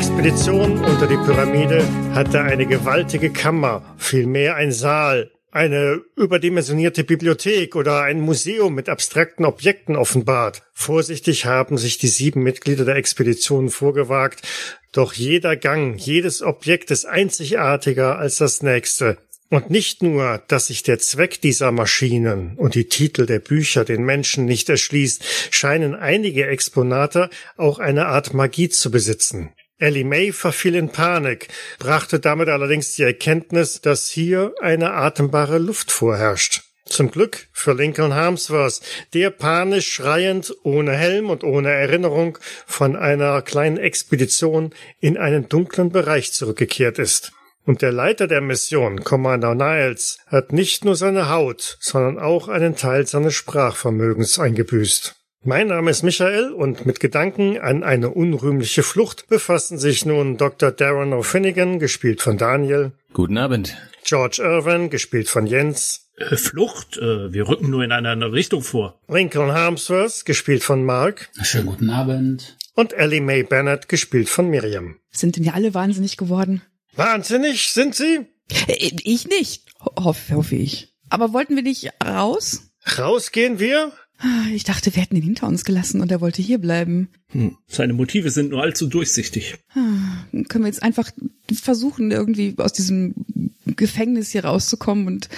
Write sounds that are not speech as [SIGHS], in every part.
Expedition unter die Pyramide hatte eine gewaltige Kammer, vielmehr ein Saal, eine überdimensionierte Bibliothek oder ein Museum mit abstrakten Objekten offenbart. Vorsichtig haben sich die sieben Mitglieder der Expedition vorgewagt, doch jeder Gang, jedes Objekt ist einzigartiger als das nächste. Und nicht nur, dass sich der Zweck dieser Maschinen und die Titel der Bücher den Menschen nicht erschließt, scheinen einige Exponate auch eine Art Magie zu besitzen. Ellie May verfiel in Panik, brachte damit allerdings die Erkenntnis, dass hier eine atembare Luft vorherrscht. Zum Glück für Lincoln Harmsworth, der panisch schreiend, ohne Helm und ohne Erinnerung von einer kleinen Expedition in einen dunklen Bereich zurückgekehrt ist. Und der Leiter der Mission, Commander Niles, hat nicht nur seine Haut, sondern auch einen Teil seines Sprachvermögens eingebüßt. Mein Name ist Michael und mit Gedanken an eine unrühmliche Flucht befassen sich nun Dr. Darren O'Finnigan, gespielt von Daniel. Guten Abend. George Irvin, gespielt von Jens. Äh, Flucht? Äh, wir rücken nur in eine andere Richtung vor. Lincoln Harmsworth, gespielt von Mark. Schönen guten Abend. Und Ellie Mae Bennett, gespielt von Miriam. Sind denn ja alle wahnsinnig geworden? Wahnsinnig, sind sie? Äh, Ich nicht, Ho- hoffe, hoffe ich. Aber wollten wir nicht raus? Rausgehen wir? Ich dachte, wir hätten ihn hinter uns gelassen und er wollte hier bleiben. Hm. Seine Motive sind nur allzu durchsichtig. Können wir jetzt einfach versuchen, irgendwie aus diesem Gefängnis hier rauszukommen und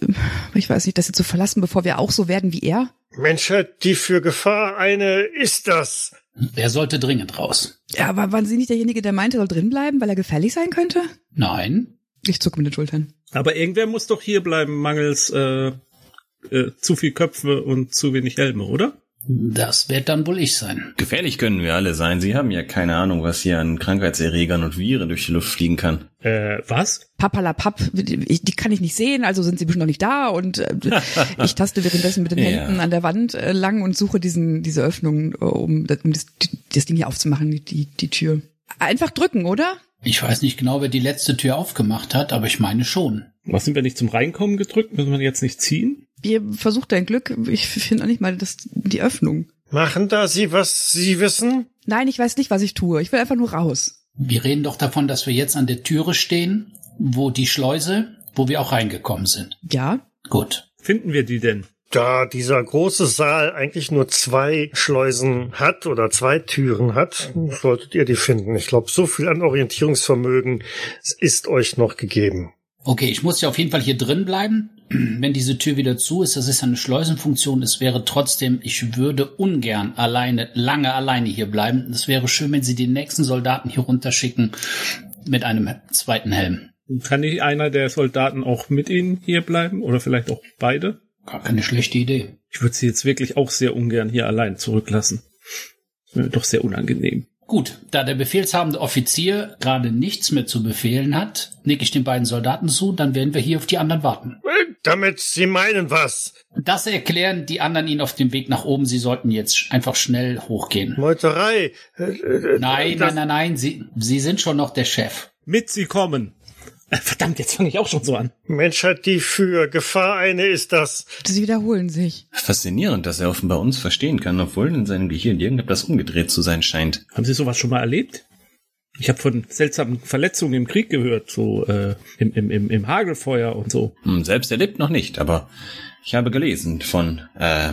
ähm, ich weiß nicht, das hier zu verlassen, bevor wir auch so werden wie er? Menschheit, die für Gefahr eine ist das. Er sollte dringend raus. Ja, aber waren Sie nicht derjenige, der meinte, er soll drin bleiben, weil er gefährlich sein könnte? Nein. Ich zucke mit den Schultern. Aber irgendwer muss doch hier bleiben, mangels äh, äh, zu viel Köpfe und zu wenig Helme, oder? Das wird dann wohl ich sein. Gefährlich können wir alle sein. Sie haben ja keine Ahnung, was hier an Krankheitserregern und Viren durch die Luft fliegen kann. Äh, was? Papalapap, die kann ich nicht sehen, also sind sie bestimmt noch nicht da und äh, ich taste währenddessen mit den [LAUGHS] Ja. Händen an der Wand äh, lang und suche diesen diese Öffnung, äh, um, das- um das, das Ding hier aufzumachen, die, die, die Tür. Einfach drücken, oder? Ich weiß nicht genau, wer die letzte Tür aufgemacht hat, aber ich meine schon. Was sind wir nicht zum Reinkommen gedrückt? Müssen wir jetzt nicht ziehen? Ihr versucht dein Glück, ich finde auch nicht mal das, die Öffnung. Machen da Sie, was Sie wissen? Nein, ich weiß nicht, was ich tue. Ich will einfach nur raus. Wir reden doch davon, dass wir jetzt an der Türe stehen, wo die Schleuse, wo wir auch reingekommen sind. Ja? Gut. Finden wir die denn? Da dieser große Saal eigentlich nur zwei Schleusen hat oder zwei Türen hat, solltet ihr die finden. Ich glaube, so viel an Orientierungsvermögen ist euch noch gegeben. Okay, ich muss ja auf jeden Fall hier drin bleiben. [CLEARS THROAT] Wenn diese Tür wieder zu ist, das ist eine Schleusenfunktion. Es wäre trotzdem, ich würde ungern alleine, lange alleine hier bleiben. Es wäre schön, wenn Sie die nächsten Soldaten hier runterschicken mit einem zweiten Helm. Kann nicht einer der Soldaten auch mit Ihnen hier bleiben? Oder vielleicht auch beide? Gar keine schlechte Idee. Ich würde sie jetzt wirklich auch sehr ungern hier allein zurücklassen. Das wäre mir doch sehr unangenehm. Gut, da der befehlshabende Offizier gerade nichts mehr zu befehlen hat, nicke ich den beiden Soldaten zu, dann werden wir hier auf die anderen warten. Äh, Damit Sie meinen was? Das erklären die anderen Ihnen auf dem Weg nach oben. Sie sollten jetzt einfach schnell hochgehen. Meuterei. Äh, äh, Nein, das- nein, nein, nein, Sie, Sie sind schon noch der Chef. Mit sie kommen! Äh, Verdammt, jetzt fange ich auch schon so an. Menschheit, die für Gefahr eine ist das. Sie wiederholen sich. Faszinierend, dass er offenbar uns verstehen kann, obwohl in seinem Gehirn irgendetwas umgedreht zu sein scheint. Haben Sie sowas schon mal erlebt? Ich habe von seltsamen Verletzungen im Krieg gehört, so äh, im, im, im, im Hagelfeuer und so. Hm, Selbst erlebt noch nicht, aber ich habe gelesen von äh,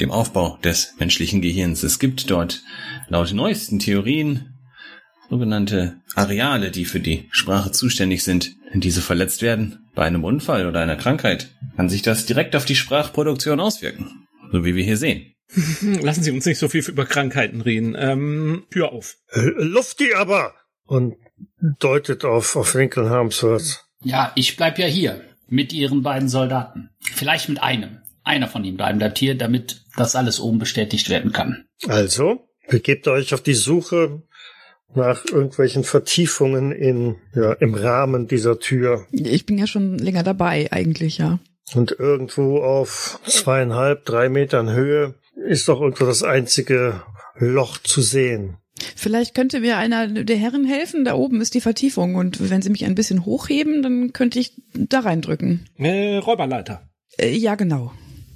dem Aufbau des menschlichen Gehirns. Es gibt dort laut neuesten Theorien sogenannte Areale, die für die Sprache zuständig sind. Wenn diese verletzt werden, bei einem Unfall oder einer Krankheit, kann sich das direkt auf die Sprachproduktion auswirken. So wie wir hier sehen. [LAUGHS] Lassen Sie uns nicht so viel über Krankheiten reden. Ähm, Tür auf. Äh, Lufti aber. Und deutet auf, auf Lincoln Harmsworth. Ja, ich bleib ja hier mit Ihren beiden Soldaten. Vielleicht mit einem. Einer von Ihnen bleiben bleibt hier, damit das alles oben bestätigt werden kann. Also, begebt euch auf die Suche nach irgendwelchen Vertiefungen in, ja, im Rahmen dieser Tür. Ich bin ja schon länger dabei, eigentlich, ja. Und irgendwo auf zweieinhalb, drei Metern Höhe ist doch irgendwo das einzige Loch zu sehen. Vielleicht könnte mir einer der Herren helfen. Da oben ist die Vertiefung und wenn Sie mich ein bisschen hochheben, dann könnte ich da reindrücken. Äh, Räuberleiter. Äh, ja, genau.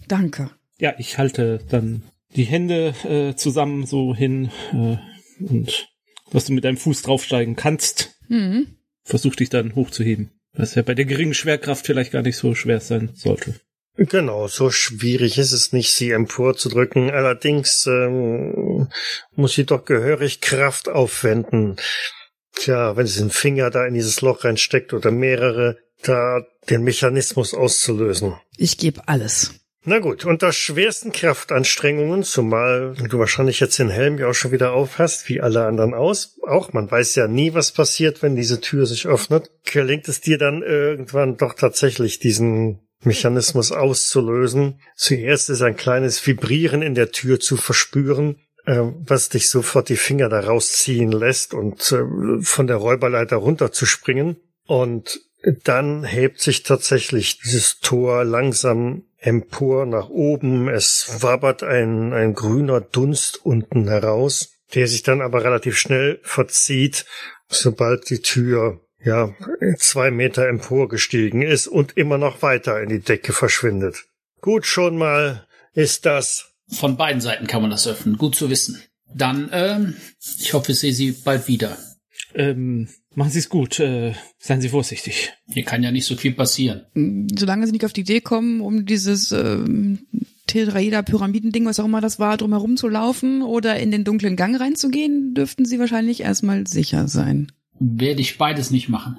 Danke. Ja, ich halte dann die Hände äh, zusammen so hin. Äh, und dass du mit deinem Fuß draufsteigen kannst. Mhm. Versuch dich dann hochzuheben. Was ja bei der geringen Schwerkraft vielleicht gar nicht so schwer sein sollte. Genau, so schwierig ist es nicht, sie emporzudrücken. Allerdings ähm, muss sie doch gehörig Kraft aufwenden. Tja, wenn sie den Finger da in dieses Loch reinsteckt oder mehrere, da den Mechanismus auszulösen. Ich gebe alles. Na gut, unter schwersten Kraftanstrengungen, zumal du wahrscheinlich jetzt den Helm ja auch schon wieder aufhast, wie alle anderen aus, auch man weiß ja nie, was passiert, wenn diese Tür sich öffnet, gelingt es dir dann irgendwann doch tatsächlich diesen Mechanismus auszulösen. Zuerst ist ein kleines Vibrieren in der Tür zu verspüren, äh, was dich sofort die Finger da rausziehen lässt und äh, von der Räuberleiter runterzuspringen. Und dann hebt sich tatsächlich dieses Tor langsam empor nach oben. Es wabert ein, ein grüner Dunst unten heraus, der sich dann aber relativ schnell verzieht, sobald die Tür ja zwei Meter emporgestiegen ist und immer noch weiter in die Decke verschwindet. Gut schon mal ist das. Von beiden Seiten kann man das öffnen. Gut zu wissen. Dann, ähm, ich hoffe, ich sehe Sie bald wieder. Ähm, machen Sie es gut. Äh, seien Sie vorsichtig. Hier kann ja nicht so viel passieren. Solange sie nicht auf die Idee kommen, um dieses ähm, Tetraeder-Pyramidending, was auch immer das war, drumherum zu laufen oder in den dunklen Gang reinzugehen, dürften sie wahrscheinlich erstmal sicher sein. Werde ich beides nicht machen.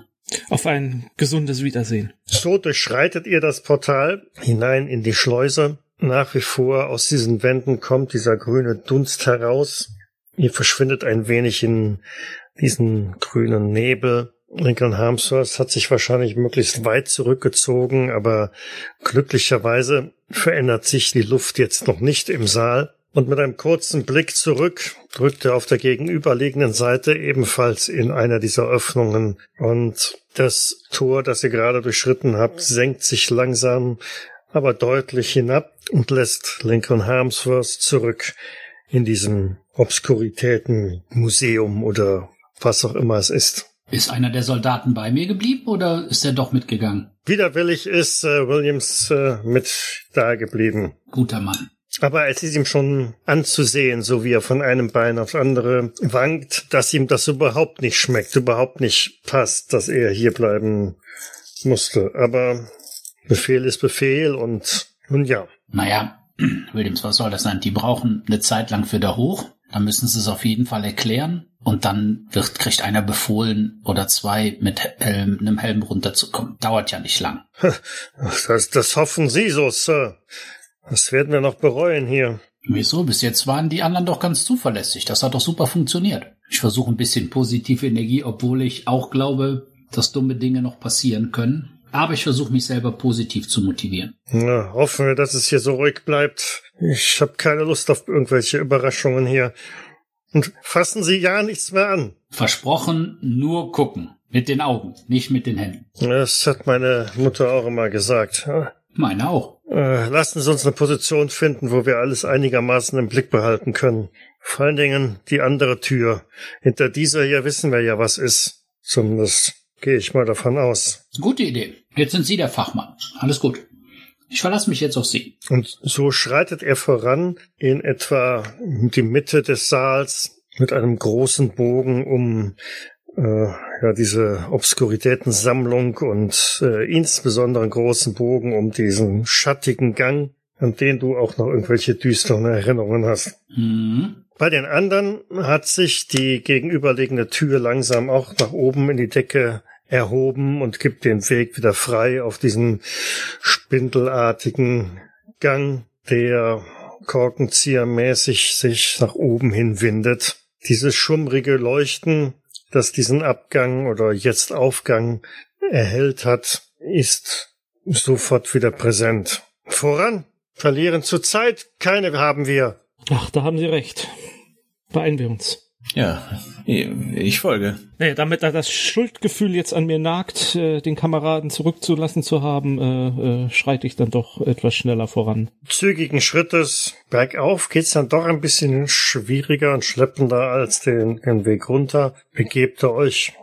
Auf ein gesundes Wiedersehen. So durchschreitet ihr das Portal hinein in die Schleuse. Nach wie vor aus diesen Wänden kommt dieser grüne Dunst heraus. Ihr verschwindet ein wenig in diesen grünen Nebel. Lincoln Harmsworth hat sich wahrscheinlich möglichst weit zurückgezogen, aber glücklicherweise verändert sich die Luft jetzt noch nicht im Saal. Und mit einem kurzen Blick zurück drückt er auf der gegenüberliegenden Seite ebenfalls in einer dieser Öffnungen. Und das Tor, das ihr gerade durchschritten habt, senkt sich langsam, aber deutlich hinab und lässt Lincoln Harmsworth zurück in diesem Obskuritätenmuseum oder was auch immer es ist. Ist einer der Soldaten bei mir geblieben oder ist er doch mitgegangen? Widerwillig ist äh, Williams äh, mit da geblieben. Guter Mann. Aber es ist ihm schon anzusehen, so wie er von einem Bein aufs andere wankt, dass ihm das überhaupt nicht schmeckt, überhaupt nicht passt, dass er hier bleiben musste. Aber Befehl ist Befehl und nun ja. Naja, [CLEARS THROAT] Williams, was soll das sein? Die brauchen eine Zeit lang für da hoch. Dann müssen sie es auf jeden Fall erklären. Und dann wird, kriegt einer befohlen oder zwei mit Helm, einem Helm runterzukommen. Dauert ja nicht lang. Das, das hoffen Sie so, Sir. Das werden wir noch bereuen hier. Wieso? Bis jetzt waren die anderen doch ganz zuverlässig. Das hat doch super funktioniert. Ich versuche ein bisschen positive Energie, obwohl ich auch glaube, dass dumme Dinge noch passieren können. Aber ich versuche mich selber positiv zu motivieren. Na, hoffen wir, dass es hier so ruhig bleibt. Ich habe keine Lust auf irgendwelche Überraschungen hier. Und fassen Sie ja nichts mehr an. Versprochen, nur gucken. Mit den Augen, nicht mit den Händen. Das hat meine Mutter auch immer gesagt. Meine auch. Äh, lassen Sie uns eine Position finden, wo wir alles einigermaßen im Blick behalten können. Vor allen Dingen die andere Tür. Hinter dieser hier wissen wir ja, was ist. Zumindest gehe ich mal davon aus. Gute Idee. Jetzt sind Sie der Fachmann. Alles gut. Ich verlasse mich jetzt auf Sie. Und so schreitet er voran in etwa die Mitte des Saals mit einem großen Bogen um äh, ja diese Obskuritätensammlung und äh, insbesondere einen großen Bogen um diesen schattigen Gang, an den du auch noch irgendwelche düsteren Erinnerungen hast. Mhm. Bei den anderen hat sich die gegenüberliegende Tür langsam auch nach oben in die Decke erhoben und gibt den Weg wieder frei auf diesen spindelartigen Gang, der korkenziehermäßig sich nach oben hin windet. Dieses schummrige Leuchten, das diesen Abgang oder jetzt Aufgang erhellt hat, ist sofort wieder präsent. Voran! Verlieren zur Zeit, keine haben wir. Ach, da haben Sie recht. Beeilen wir uns. Ja, ich folge. Naja, damit da das Schuldgefühl jetzt an mir nagt, äh, den Kameraden zurückzulassen zu haben, äh, äh, schreite ich dann doch etwas schneller voran. Zügigen Schrittes bergauf geht's dann doch ein bisschen schwieriger und schleppender als den, den Weg runter. Begebt ihr euch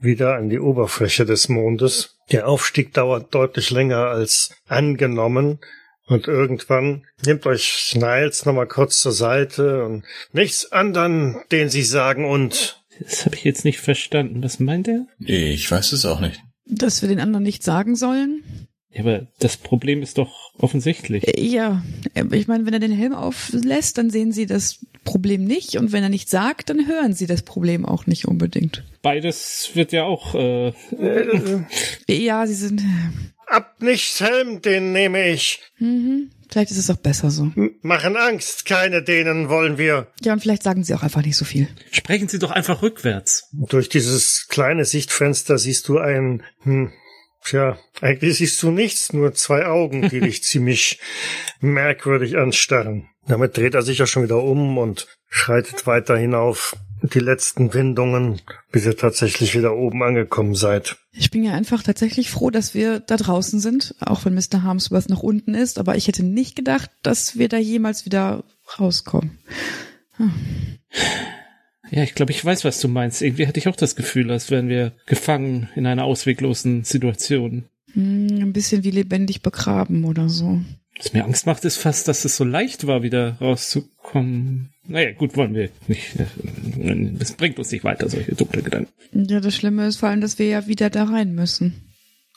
wieder an die Oberfläche des Mondes. Der Aufstieg dauert deutlich länger als angenommen. Und irgendwann nimmt euch Sniles nochmal kurz zur Seite und nichts anderen, den sie sagen und. Das habe ich jetzt nicht verstanden. Was meint er? Ich weiß es auch nicht. Dass wir den anderen nicht sagen sollen? Ja, aber das Problem ist doch offensichtlich. Äh, Ja, äh, ich meine, wenn er den Helm auflässt, dann sehen sie das Problem nicht und wenn er nicht sagt, dann hören sie das Problem auch nicht unbedingt. Beides wird ja auch. Äh, Ja, sie sind. Ab nicht Helm, den nehme ich. Mhm. Vielleicht ist es auch besser so. M machen Angst, keine denen wollen wir. Ja, und vielleicht sagen sie auch einfach nicht so viel. sprechen Sie doch einfach rückwärts. Durch dieses kleine Sichtfenster siehst du ein, hm, tja, eigentlich siehst du nichts, nur zwei Augen, die [LAUGHS] dich ziemlich merkwürdig anstarren. Damit dreht er sich ja schon wieder um und schreitet weiter hinauf die letzten Windungen, bis ihr tatsächlich wieder oben angekommen seid. Ich bin ja einfach tatsächlich froh, dass wir da draußen sind, auch wenn Mr. Harmsworth noch unten ist, aber ich hätte nicht gedacht, dass wir da jemals wieder rauskommen. Ja, ich glaube, ich weiß, was du meinst. Irgendwie hatte ich auch das Gefühl, als wären wir gefangen in einer ausweglosen Situation. Hm, ein bisschen wie lebendig begraben oder so. Was mir Angst macht, ist fast, dass es so leicht war, wieder rauszukommen. Naja, gut, wollen wir nicht. Das bringt uns nicht weiter, solche dunkle Gedanken. Ja, das Schlimme ist vor allem, dass wir ja wieder da rein müssen.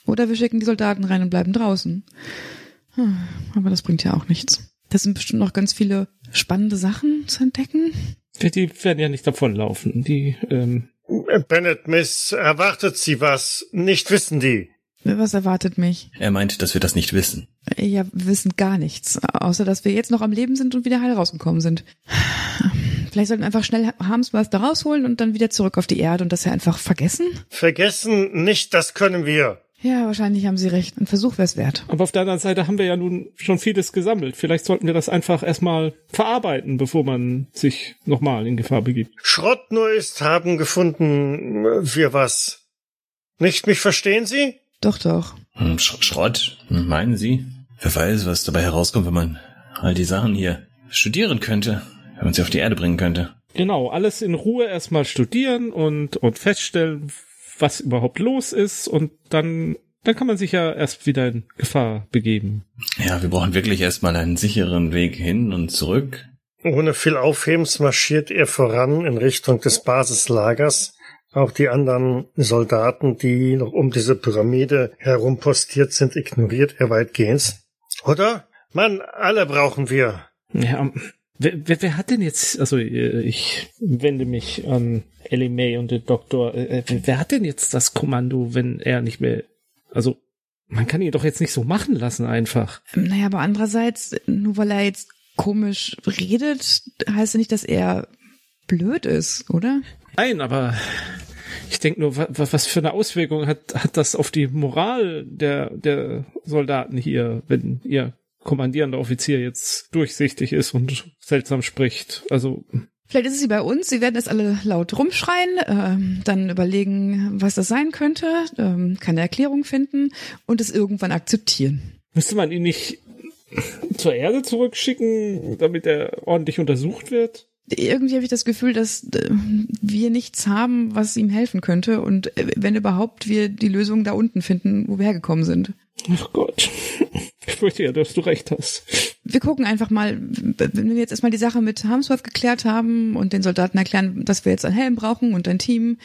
Oder wir schicken die Soldaten rein und bleiben draußen. Hm, Aber das bringt ja auch nichts. Das sind bestimmt noch ganz viele spannende Sachen zu entdecken. Die werden ja nicht davonlaufen. Die, ähm, Bennett, Miss, erwartet sie was? Nicht wissen die. Was erwartet mich? Er meint, dass wir das nicht wissen. Ja, wir wissen gar nichts. Außer, dass wir jetzt noch am Leben sind und wieder heil rausgekommen sind. Vielleicht sollten wir einfach schnell Harmsworth da rausholen und dann wieder zurück auf die Erde und das ja einfach vergessen? Vergessen nicht, das können wir. Ja, wahrscheinlich haben Sie recht. Ein Versuch wäre es wert. aber auf der anderen Seite haben wir ja nun schon vieles gesammelt. Vielleicht sollten wir das einfach erstmal verarbeiten, bevor man sich nochmal in Gefahr begibt. Schrott nur ist, haben gefunden wir was. Nicht mich verstehen Sie? Doch, doch. Hm, Sch Schrott, hm, meinen Sie? Wer weiß, was dabei herauskommt, wenn man all die Sachen hier studieren könnte, wenn man sie auf die Erde bringen könnte. Genau, alles in Ruhe erstmal studieren und, und feststellen, was überhaupt los ist und dann, dann kann man sich ja erst wieder in Gefahr begeben. Ja, wir brauchen wirklich erstmal einen sicheren Weg hin und zurück. Ohne viel Aufhebens marschiert er voran in Richtung des Basislagers. Auch die anderen Soldaten, die noch um diese Pyramide herum postiert sind, ignoriert er weitgehend. Oder? Mann, alle brauchen wir. Ja, wer, wer, wer hat denn jetzt, also äh, ich wende mich an Ellie May und den Doktor, äh, wer- wer hat denn jetzt das Kommando, wenn er nicht mehr, also man kann ihn doch jetzt nicht so machen lassen einfach. Naja, aber andererseits, nur weil er jetzt komisch redet, heißt ja nicht, dass er blöd ist, oder? Nein, aber ich denke nur, wa, wa, was für eine Auswirkung hat, hat das auf die Moral der, der Soldaten hier, wenn ihr kommandierender Offizier jetzt durchsichtig ist und seltsam spricht. Also, Vielleicht ist es wie bei uns, sie werden jetzt alle laut rumschreien, ähm, dann überlegen, was das sein könnte, ähm, keine Erklärung finden und es irgendwann akzeptieren. müsste man ihn nicht zur Erde zurückschicken, damit er ordentlich untersucht wird? Irgendwie habe ich das Gefühl, dass äh, wir nichts haben, was ihm helfen könnte und äh, wenn überhaupt wir die Lösung da unten finden, wo wir hergekommen sind. Ach Gott. [LAUGHS] Ich fürchte ja, dass du recht hast. Wir gucken einfach mal, wenn wir jetzt erstmal die Sache mit Harmsworth geklärt haben und den Soldaten erklären, dass wir jetzt einen Helm brauchen und ein Team,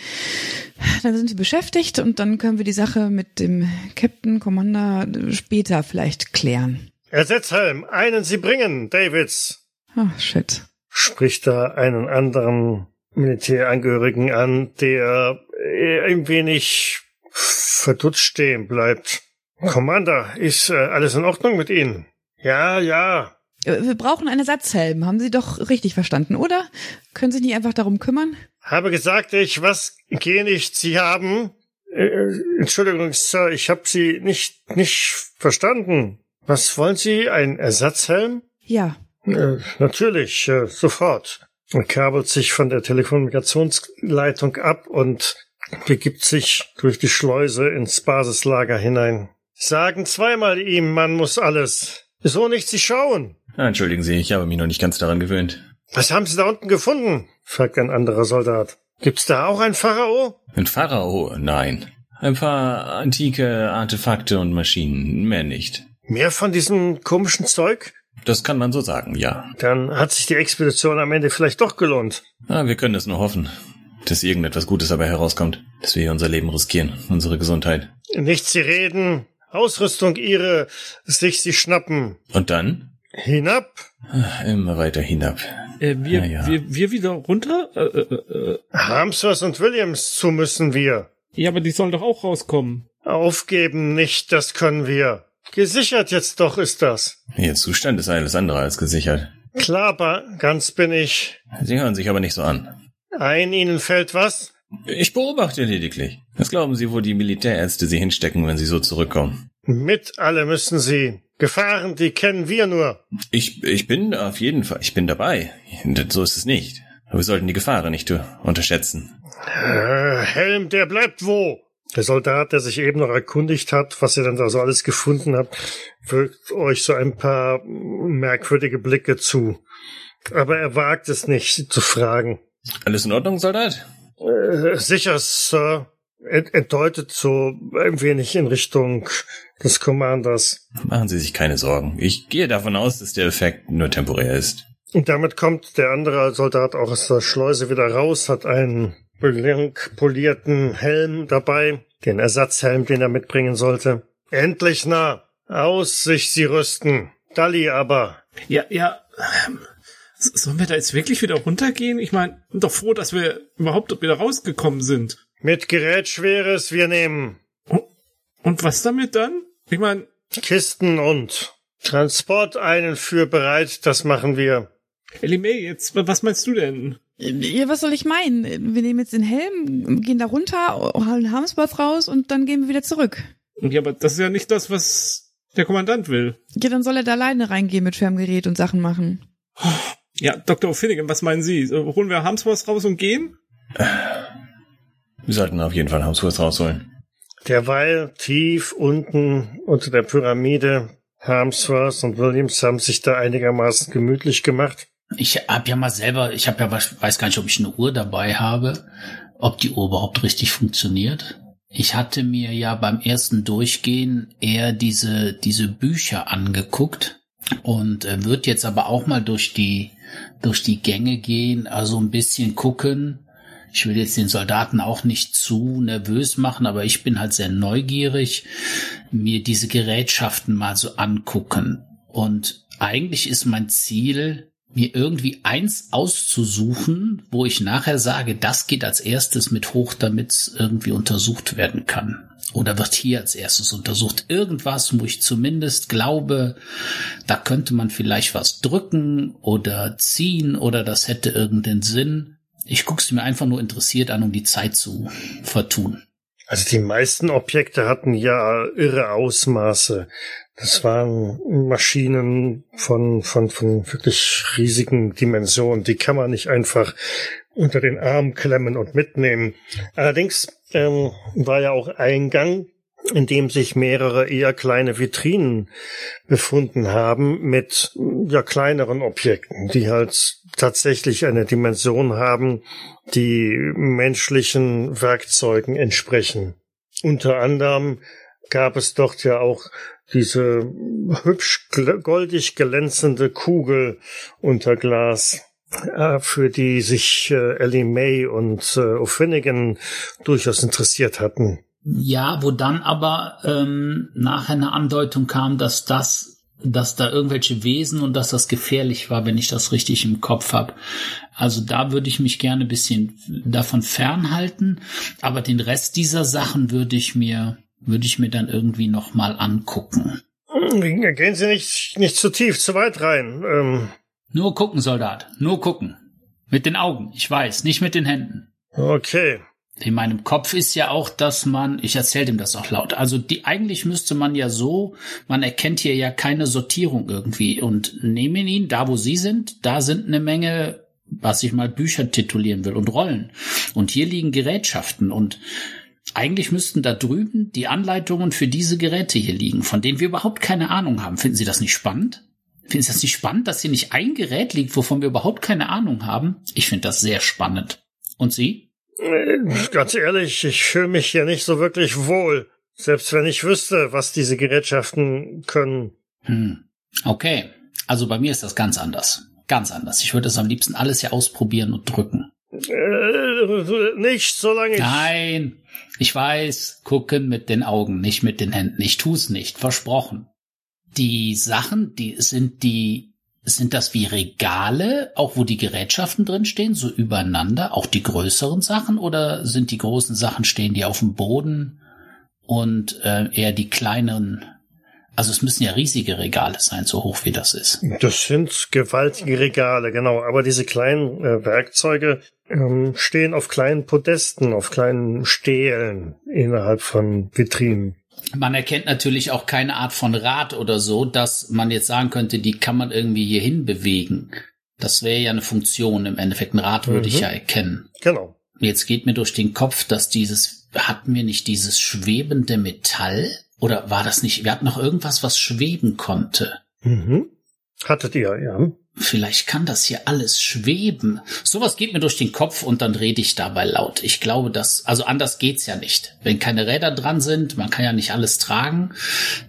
dann sind wir beschäftigt und dann können wir die Sache mit dem Captain Commander später vielleicht klären. Ersetzhelm, einen Sie bringen, Davids. Ah, shit. Spricht da einen anderen Militärangehörigen an, der äh, ein wenig verdutzt stehen bleibt. Commander, ist äh, alles in Ordnung mit Ihnen? Ja, ja. Äh, Wir brauchen einen Ersatzhelm, haben Sie doch richtig verstanden, oder? Können Sie nicht einfach darum kümmern? Habe gesagt, ich was gehe nicht. Sie haben. Äh, Entschuldigung, Sir, ich habe Sie nicht nicht verstanden. Was wollen Sie? Ein Ersatzhelm? Ja. Äh, natürlich, äh, sofort. Er kabelt sich von der Telekommunikationsleitung ab und begibt sich durch die Schleuse ins Basislager hinein. Sagen zweimal ihm, man muss alles. So nicht Sie schauen. Entschuldigen Sie, ich habe mich noch nicht ganz daran gewöhnt. Was haben Sie da unten gefunden? fragt ein anderer Soldat. Gibt's da auch ein Pharao? Ein Pharao? Nein. Ein paar antike Artefakte und Maschinen, mehr nicht. Mehr von diesem komischen Zeug? Das kann man so sagen, ja. Dann hat sich die Expedition am Ende vielleicht doch gelohnt. Ah, wir können es nur hoffen, dass irgendetwas Gutes dabei herauskommt, dass wir hier unser Leben riskieren, unsere Gesundheit. Nicht sie reden, Ausrüstung ihre, sich sie schnappen. Und dann? Hinab? Ah, Immer weiter hinab. Äh, wir, Ja, wir, wir wieder runter? Äh, äh, äh, Harmsworth und Williams zu müssen wir. ja, aber die sollen doch auch rauskommen. Aufgeben nicht, das können wir. Gesichert jetzt doch ist das. Ihr Zustand ist alles andere als gesichert. Klar, ba- ganz bin ich. Sie hören sich aber nicht so an. Ein Ihnen fällt was? Ich beobachte lediglich. Was glauben Sie, wo die Militärärzte Sie hinstecken, wenn Sie so zurückkommen? Mit alle müssen Sie. Gefahren, die kennen wir nur. Ich, ich bin auf jeden Fall, ich bin dabei. So ist es nicht. Aber wir sollten die Gefahren nicht unterschätzen. Äh, Helm, der bleibt wo? Der Soldat, der sich eben noch erkundigt hat, was ihr dann da so alles gefunden habt, wirkt euch so ein paar merkwürdige Blicke zu. Aber er wagt es nicht, sie zu fragen. Alles in Ordnung, Soldat? Äh, sicher, Sir. Er, er deutet so ein wenig in Richtung des Commanders. Machen Sie sich keine Sorgen. Ich gehe davon aus, dass der Effekt nur temporär ist. Und damit kommt der andere Soldat auch aus der Schleuse wieder raus, hat einen blank polierten Helm dabei, den Ersatzhelm, den er mitbringen sollte. Endlich nah. Aus sich sie rüsten. Dalli aber. Ja, ja. Sollen wir da jetzt wirklich wieder runtergehen? Ich meine, bin doch froh, dass wir überhaupt wieder rausgekommen sind. Mit Gerät Schweres wir nehmen. Und was damit dann? Ich meine, Kisten und Transport einen für bereit, das machen wir. Ellie May, jetzt, was meinst du denn? Ja, was soll ich meinen? Wir nehmen jetzt den Helm, gehen da runter, holen Harmsworth raus und dann gehen wir wieder zurück. Ja, aber das ist ja nicht das, was der Kommandant will. Ja, dann soll er da alleine reingehen mit schwerem Gerät und Sachen machen. Ja, Dr. O'Finnigan, was meinen Sie? Holen wir Harmsworth raus und gehen? Wir sollten auf jeden Fall Hausfuß rausholen. Derweil tief unten unter der Pyramide Harmsworth und Williams haben sich da einigermaßen gemütlich gemacht. Ich hab ja mal selber, ich habe ja, was- weiß gar nicht, ob ich eine Uhr dabei habe, ob die Uhr überhaupt richtig funktioniert. Ich hatte mir ja beim ersten Durchgehen eher diese, diese Bücher angeguckt und äh, wird jetzt aber auch mal durch die, durch die Gänge gehen, also ein bisschen gucken. Ich will jetzt den Soldaten auch nicht zu nervös machen, aber ich bin halt sehr neugierig, mir diese Gerätschaften mal so angucken. Und eigentlich ist mein Ziel, mir irgendwie eins auszusuchen, wo ich nachher sage, das geht als erstes mit hoch, damit es irgendwie untersucht werden kann. Oder wird hier als erstes untersucht. Irgendwas, wo ich zumindest glaube, da könnte man vielleicht was drücken oder ziehen oder das hätte irgendeinen Sinn. Ich gucke es mir einfach nur interessiert an, um die Zeit zu vertun. Also die meisten Objekte hatten ja irre Ausmaße. Das waren Maschinen von, von, von wirklich riesigen Dimensionen. Die kann man nicht einfach unter den Arm klemmen und mitnehmen. Allerdings ähm, war ja auch ein Gang, in dem sich mehrere eher kleine Vitrinen befunden haben mit ja kleineren Objekten, die halt tatsächlich eine Dimension haben, die menschlichen Werkzeugen entsprechen. Unter anderem gab es dort ja auch diese hübsch goldig glänzende Kugel unter Glas, für die sich äh, Ellie May und äh, O'Finnigan durchaus interessiert hatten. Ja, wo dann aber ähm, nachher eine Andeutung kam, dass das, dass da irgendwelche Wesen und dass das gefährlich war, wenn ich das richtig im Kopf habe. Also da würde ich mich gerne ein bisschen davon fernhalten, aber den Rest dieser Sachen würde ich mir würde ich mir dann irgendwie noch mal angucken. Gehen Sie nicht, nicht zu tief, zu weit rein. Ähm, Nur gucken, Soldat, nur gucken. Mit den Augen, ich weiß, nicht mit den Händen. okay. In meinem Kopf ist ja auch, dass man, ich erzähle dem das auch laut, also die eigentlich müsste man ja so, man erkennt hier ja keine Sortierung irgendwie und nehmen ihn da, wo sie sind, da sind eine Menge, was ich mal Bücher titulieren will und Rollen und hier liegen Gerätschaften und eigentlich müssten da drüben die Anleitungen für diese Geräte hier liegen, von denen wir überhaupt keine Ahnung haben. Finden Sie das nicht spannend? Finden Sie das nicht spannend, dass hier nicht ein Gerät liegt, wovon wir überhaupt keine Ahnung haben? Ich finde das sehr spannend. Und Sie? Äh, Ganz ehrlich, ich fühle mich hier nicht so wirklich wohl. Selbst wenn ich wüsste, was diese Gerätschaften können. Hm. Okay. Also bei mir ist das ganz anders. Ganz anders. Ich würde es am liebsten alles ja ausprobieren und drücken. Äh, nicht, solange ich. Nein. Ich weiß, gucken mit den Augen, nicht mit den Händen. Ich tu's nicht, versprochen. Die Sachen, die sind die, sind das wie Regale, auch wo die Gerätschaften drin stehen, so übereinander, auch die größeren Sachen, oder sind die großen Sachen stehen die auf dem Boden und äh, eher die kleinen also es müssen ja riesige Regale sein, so hoch wie das ist. Das sind gewaltige Regale, genau. Aber diese kleinen äh, Werkzeuge ähm, stehen auf kleinen Podesten, auf kleinen Stelen innerhalb von Vitrinen. Man erkennt natürlich auch keine Art von Rad oder so, dass man jetzt sagen könnte, die kann man irgendwie hierhin bewegen. Das wäre ja eine Funktion im Endeffekt. Ein Rad würde Mhm. ich ja erkennen. Genau. Jetzt geht mir durch den Kopf, dass dieses, hatten wir nicht dieses schwebende Metall? Oder war das nicht, wir hatten noch irgendwas, was schweben konnte. Mhm. Hattet ihr, ja. Vielleicht kann das hier alles schweben. Sowas geht mir durch den Kopf und dann rede ich dabei laut. Ich glaube, dass, also anders geht's ja nicht. Wenn keine Räder dran sind, man kann ja nicht alles tragen,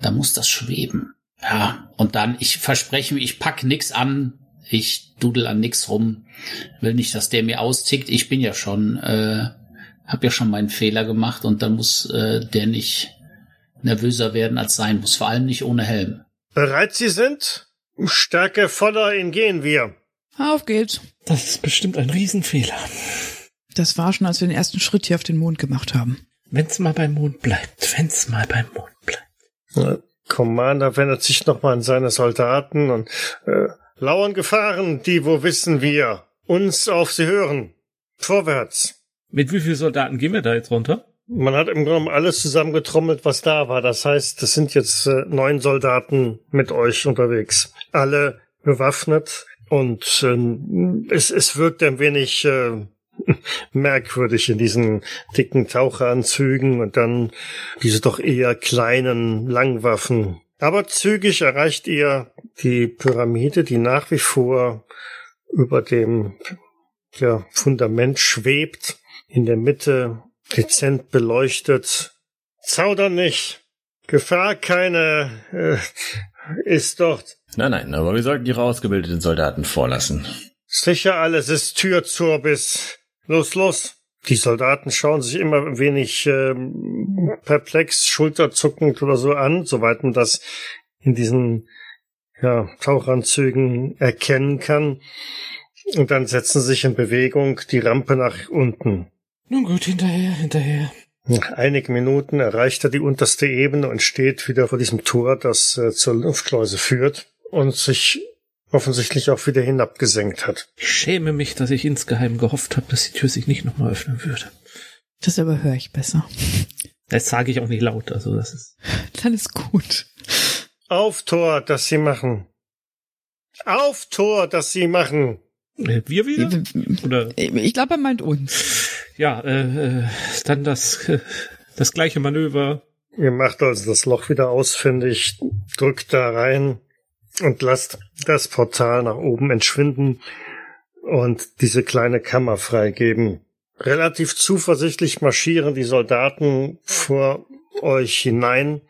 dann muss das schweben. Ja, und dann, ich verspreche mir, ich pack nix an, ich dudel an nix rum, will nicht, dass der mir austickt. Ich bin ja schon, äh, hab ja schon meinen Fehler gemacht und dann muss äh, der nicht nervöser werden als sein muss, vor allem nicht ohne Helm. Bereit Sie sind? Stärke voller in gehen wir. Auf geht's. Das ist bestimmt ein Riesenfehler. Das war schon, als wir den ersten Schritt hier auf den Mond gemacht haben. Wenn's mal beim Mond bleibt, wenn's mal beim Mond bleibt. Der Commander wendet sich nochmal an seine Soldaten und äh, lauern Gefahren, die wo wissen wir. Uns auf sie hören. Vorwärts. Mit wie vielen Soldaten gehen wir da jetzt runter? Man hat im Grunde alles zusammengetrommelt, was da war. Das heißt, es sind jetzt äh, neun Soldaten mit euch unterwegs. Alle bewaffnet und ähm, es, es wirkt ein wenig äh, [LAUGHS] merkwürdig in diesen dicken Taucheranzügen und dann diese doch eher kleinen Langwaffen. Aber zügig erreicht ihr die Pyramide, die nach wie vor über dem ja, Fundament schwebt, in der Mitte dezent beleuchtet. Zauder nicht. Gefahr keine äh, ist dort. Nein, nein, aber wir sollten ihre ausgebildeten Soldaten vorlassen. Sicher alles ist Tür zur bis. Los, los. Die Soldaten schauen sich immer ein wenig ähm, perplex, schulterzuckend oder so an, soweit man das in diesen ja, Tauchanzügen erkennen kann. Und dann setzen sie sich in Bewegung die Rampe nach unten. Nun gut, hinterher, hinterher. Nach einigen Minuten erreicht er die unterste Ebene und steht wieder vor diesem Tor, das äh, zur Luftschleuse führt und sich offensichtlich auch wieder hinabgesenkt hat. Ich schäme mich, dass ich insgeheim gehofft habe, dass die Tür sich nicht nochmal öffnen würde. Das überhöre ich besser. Das sage ich auch nicht laut, also das ist. [LAUGHS] Dann ist gut. Auf Tor, das sie machen. Auf Tor, das sie machen. Äh, wir wieder? Oder Ich glaube, er meint uns. ja, äh, äh, dann das äh, das gleiche Manöver. Ihr macht also das Loch wieder ausfindig, drückt da rein und lasst das Portal nach oben entschwinden und diese kleine Kammer freigeben. Relativ zuversichtlich marschieren die Soldaten vor euch hinein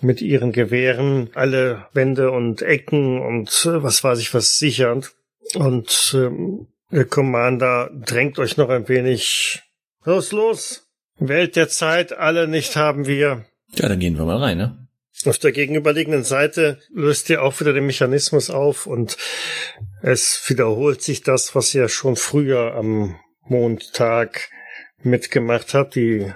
mit ihren Gewehren alle Wände und Ecken und äh, was weiß ich was sichernd. Und ähm, der Commander drängt euch noch ein wenig. Los, los! Welt der Zeit, alle nicht haben wir. Ja, dann gehen wir mal rein, ne? Auf der gegenüberliegenden Seite löst ihr auch wieder den Mechanismus auf und es wiederholt sich das, was ihr schon früher am Mondtag mitgemacht habt. Die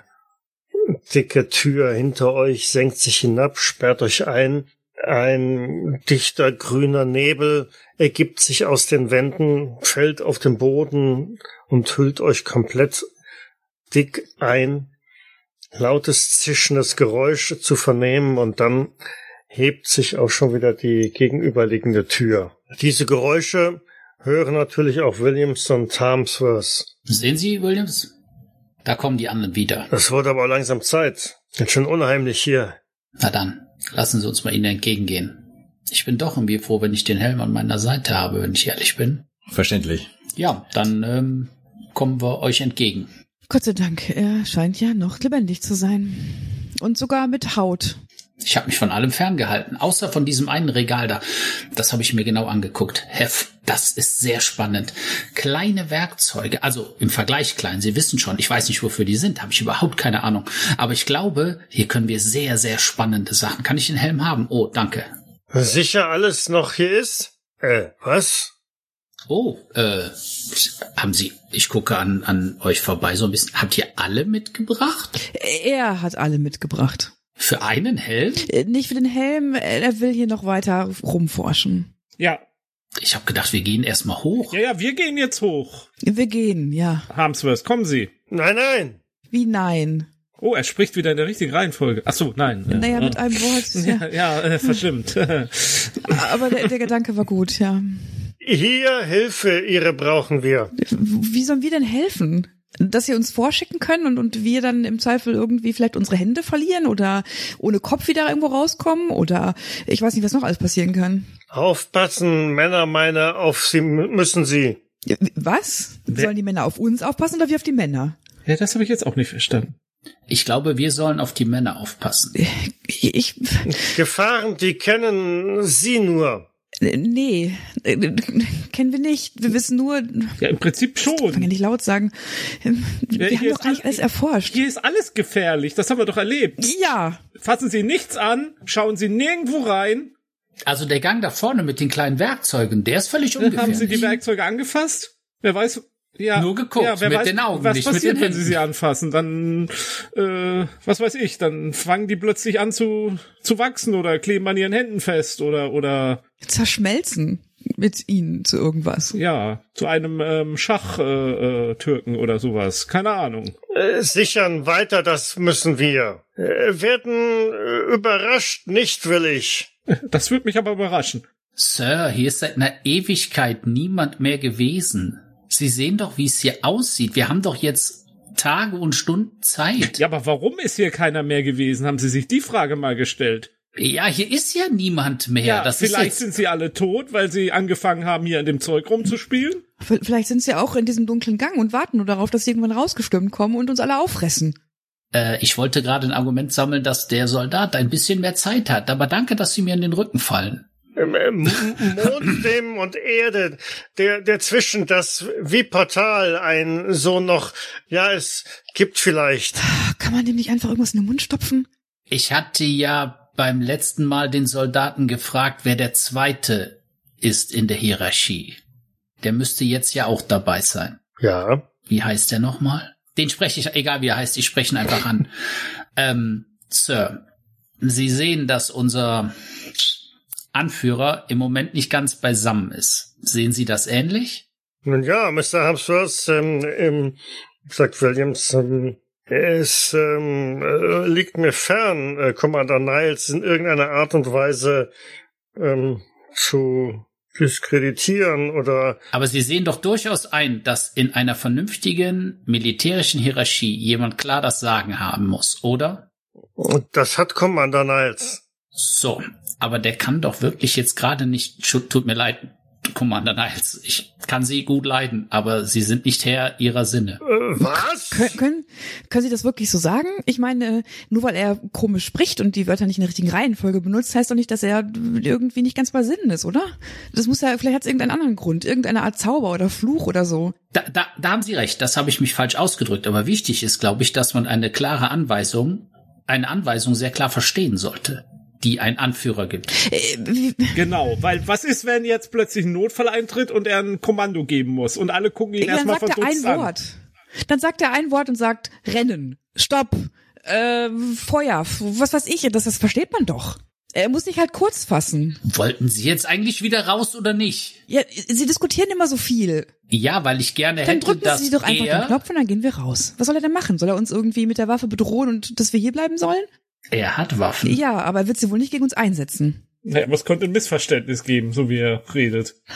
dicke Tür hinter euch senkt sich hinab, sperrt euch ein. Ein dichter grüner Nebel ergibt sich aus den Wänden, fällt auf den Boden und hüllt euch komplett dick ein lautes zischendes Geräusch zu vernehmen und dann hebt sich auch schon wieder die gegenüberliegende Tür. Diese Geräusche hören natürlich auch Williams und Harmsworth. Sehen Sie, Williams? Da kommen die anderen wieder. Es wurde aber auch langsam Zeit. Ganz schön unheimlich hier. Na dann, lassen Sie uns mal Ihnen entgegengehen. Ich bin doch irgendwie froh, wenn ich den Helm an meiner Seite habe, wenn ich ehrlich bin. Verständlich. Ja, dann ähm, kommen wir euch entgegen. Gott sei Dank, er scheint ja noch lebendig zu sein. Und sogar mit Haut. Ich habe mich von allem ferngehalten, außer von diesem einen Regal da. Das habe ich mir genau angeguckt. Hef, das ist sehr spannend. Kleine Werkzeuge, also im Vergleich klein, Sie wissen schon, ich weiß nicht, wofür die sind, habe ich überhaupt keine Ahnung. Aber ich glaube, hier können wir sehr, sehr spannende Sachen. Kann ich den Helm haben? Oh, danke. Sicher alles noch hier ist? Äh, was? Oh, äh, haben Sie, ich gucke an, an euch vorbei so ein bisschen. Habt ihr alle mitgebracht? Er hat alle mitgebracht. Für einen Helm? Äh, Nicht für den Helm, äh, er will hier noch weiter rumforschen. Ja. Ich habe gedacht, wir gehen erstmal hoch. Ja, ja, wir gehen jetzt hoch. Wir gehen, ja. Harmsworth, kommen Sie. Nein, nein. Wie nein? Oh, er spricht wieder in der richtigen Reihenfolge. Ach so, nein. Ja. Naja, mit einem Wort. Ja, [LAUGHS] Ja. ja äh, verstimmt. [LAUGHS] Aber der, der Gedanke war gut, ja. Hier Hilfe, Ihre brauchen wir. Wie sollen wir denn helfen? Dass sie uns vorschicken können und, und wir dann im Zweifel irgendwie vielleicht unsere Hände verlieren oder ohne Kopf wieder irgendwo rauskommen oder ich weiß nicht, was noch alles passieren kann. Aufpassen, Männer meine, auf Sie müssen Sie. Was? Sollen die Männer auf uns aufpassen oder wir auf die Männer? ja, das habe ich jetzt auch nicht verstanden. Ich glaube, wir sollen auf die Männer aufpassen. Ich, ich Gefahren, die kennen Sie nur. Nee, äh, kennen wir nicht. Wir wissen nur, Ja, im Prinzip kann ja schon. nicht laut sagen. ähm, Wir hier haben doch eigentlich all- alles erforscht. Hier ist alles gefährlich. Das haben wir doch erlebt. Ja, Fassen Sie nichts an, schauen Sie nirgendwo rein. Also der Gang da vorne mit den kleinen Werkzeugen, der ist völlig Haben Sie die ungefährlich. Werkzeuge angefasst? Wer weiß. Ja, Nur geguckt, ja, wer mit weiß, den Augen, was nicht mit passiert, den wenn Sie sie anfassen? Dann, äh, was weiß ich, dann fangen die plötzlich an zu, zu wachsen oder kleben an ihren Händen fest oder, oder, zerschmelzen mit ihnen zu irgendwas. ja, zu einem ähm, Schach-Türken äh, Türken oder sowas. Keine Ahnung. Äh, sichern weiter, das müssen wir. Äh, werden äh, überrascht, nicht willig. [LAUGHS] Das würde mich aber überraschen. Sir, hier ist seit einer Ewigkeit niemand mehr gewesen. Sie sehen doch, wie es hier aussieht. Wir haben doch jetzt Tage und Stunden Zeit. Ja, aber warum ist hier keiner mehr gewesen? Haben Sie sich die Frage mal gestellt? Ja, hier ist ja niemand mehr. Ja, das vielleicht sind sie alle tot, weil sie angefangen haben, hier an dem Zeug rumzuspielen. Vielleicht sind sie auch in diesem dunklen Gang und warten nur darauf, dass sie irgendwann rausgestürmt kommen und uns alle auffressen. äh, ich wollte gerade ein Argument sammeln, dass der Soldat ein bisschen mehr Zeit hat. Aber danke, dass Sie mir in den Rücken fallen. M- M- [LAUGHS] Mond, dem und Erde, der, der zwischen das wie Portal ein so noch, ja, es gibt vielleicht. Kann man dem nicht einfach irgendwas in den Mund stopfen? Ich hatte ja beim letzten Mal den Soldaten gefragt, wer der Zweite ist in der Hierarchie. Der müsste jetzt ja auch dabei sein. Ja. Wie heißt der nochmal? Den spreche ich, egal wie er heißt, ich spreche ihn einfach an. [LAUGHS] Ähm, Sir, Sie sehen, dass unser Anführer im Moment nicht ganz beisammen ist. Sehen Sie das ähnlich? Nun ja, Mr. Hamsworth, ähm, ähm, sagt Williams, ähm, es ähm, äh, liegt mir fern, äh, Commander Niles in irgendeiner Art und Weise ähm, zu diskreditieren oder Aber Sie sehen doch durchaus ein, dass in einer vernünftigen militärischen Hierarchie jemand klar das Sagen haben muss, oder? und das hat Commander Niles. So, aber der kann doch wirklich jetzt gerade nicht, tut mir leid, Commander Niles, ich kann Sie gut leiden, aber Sie sind nicht Herr Ihrer Sinne. Äh, was? Können, können, können Sie das wirklich so sagen? Ich meine, nur weil er komisch spricht und die Wörter nicht in der richtigen Reihenfolge benutzt, heißt doch nicht, dass er irgendwie nicht ganz bei Sinnen ist, oder? Das muss ja, vielleicht hat es irgendeinen anderen Grund, irgendeine Art Zauber oder Fluch oder so. Da, da, da haben Sie recht, das habe ich mich falsch ausgedrückt, aber wichtig ist, glaube ich, dass man eine klare Anweisung, eine Anweisung sehr klar verstehen sollte, die ein Anführer gibt. Äh, Genau, weil was ist, wenn jetzt plötzlich ein Notfall eintritt und er ein Kommando geben muss und alle gucken ihn dann erstmal sagt er ein verdutzt an? Wort. Dann sagt er ein Wort und sagt Rennen, Stopp, äh, Feuer, was weiß ich, das, das versteht man doch. Er muss sich halt kurz fassen. Wollten Sie jetzt eigentlich wieder raus oder nicht? Ja, sie diskutieren immer so viel. Ja, weil ich gerne Dann hätte, drücken dass Sie doch einfach er, den Knopf und dann gehen wir raus. Was soll er denn machen? Soll er uns irgendwie mit der Waffe bedrohen und dass wir hier bleiben sollen? Er hat Waffen. Ja, aber er wird sie wohl nicht gegen uns einsetzen. Naja, aber es könnte ein Missverständnis geben, so wie er redet. [SIGHS]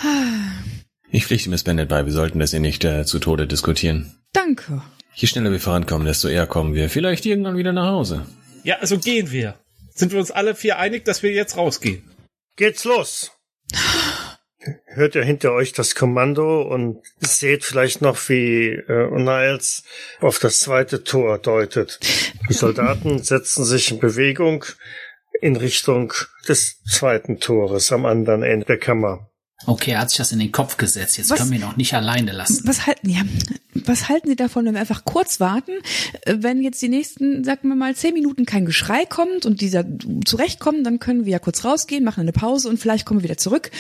Ich pflichte Miss Bennett bei, wir sollten das hier nicht äh, zu Tode diskutieren. Danke. Je schneller wir vorankommen, desto eher kommen wir vielleicht irgendwann wieder nach Hause. Ja, also gehen wir. Sind wir uns alle vier einig, dass wir jetzt rausgehen? Geht's los. Hört ihr hinter euch das Kommando und seht vielleicht noch, wie äh, Niles auf das zweite Tor deutet. Die [LAUGHS] Soldaten setzen sich in Bewegung. in Richtung des zweiten Tores am anderen Ende der Kammer. Okay, er hat sich das in den Kopf gesetzt. Jetzt Was- können wir ihn auch nicht alleine lassen. Was halten, ja, was halten Sie davon, wenn wir einfach kurz warten, wenn jetzt die nächsten, sagen wir mal, zehn Minuten kein Geschrei kommt und dieser zurechtkommen, dann können wir ja kurz rausgehen, machen eine Pause und vielleicht kommen wir wieder zurück.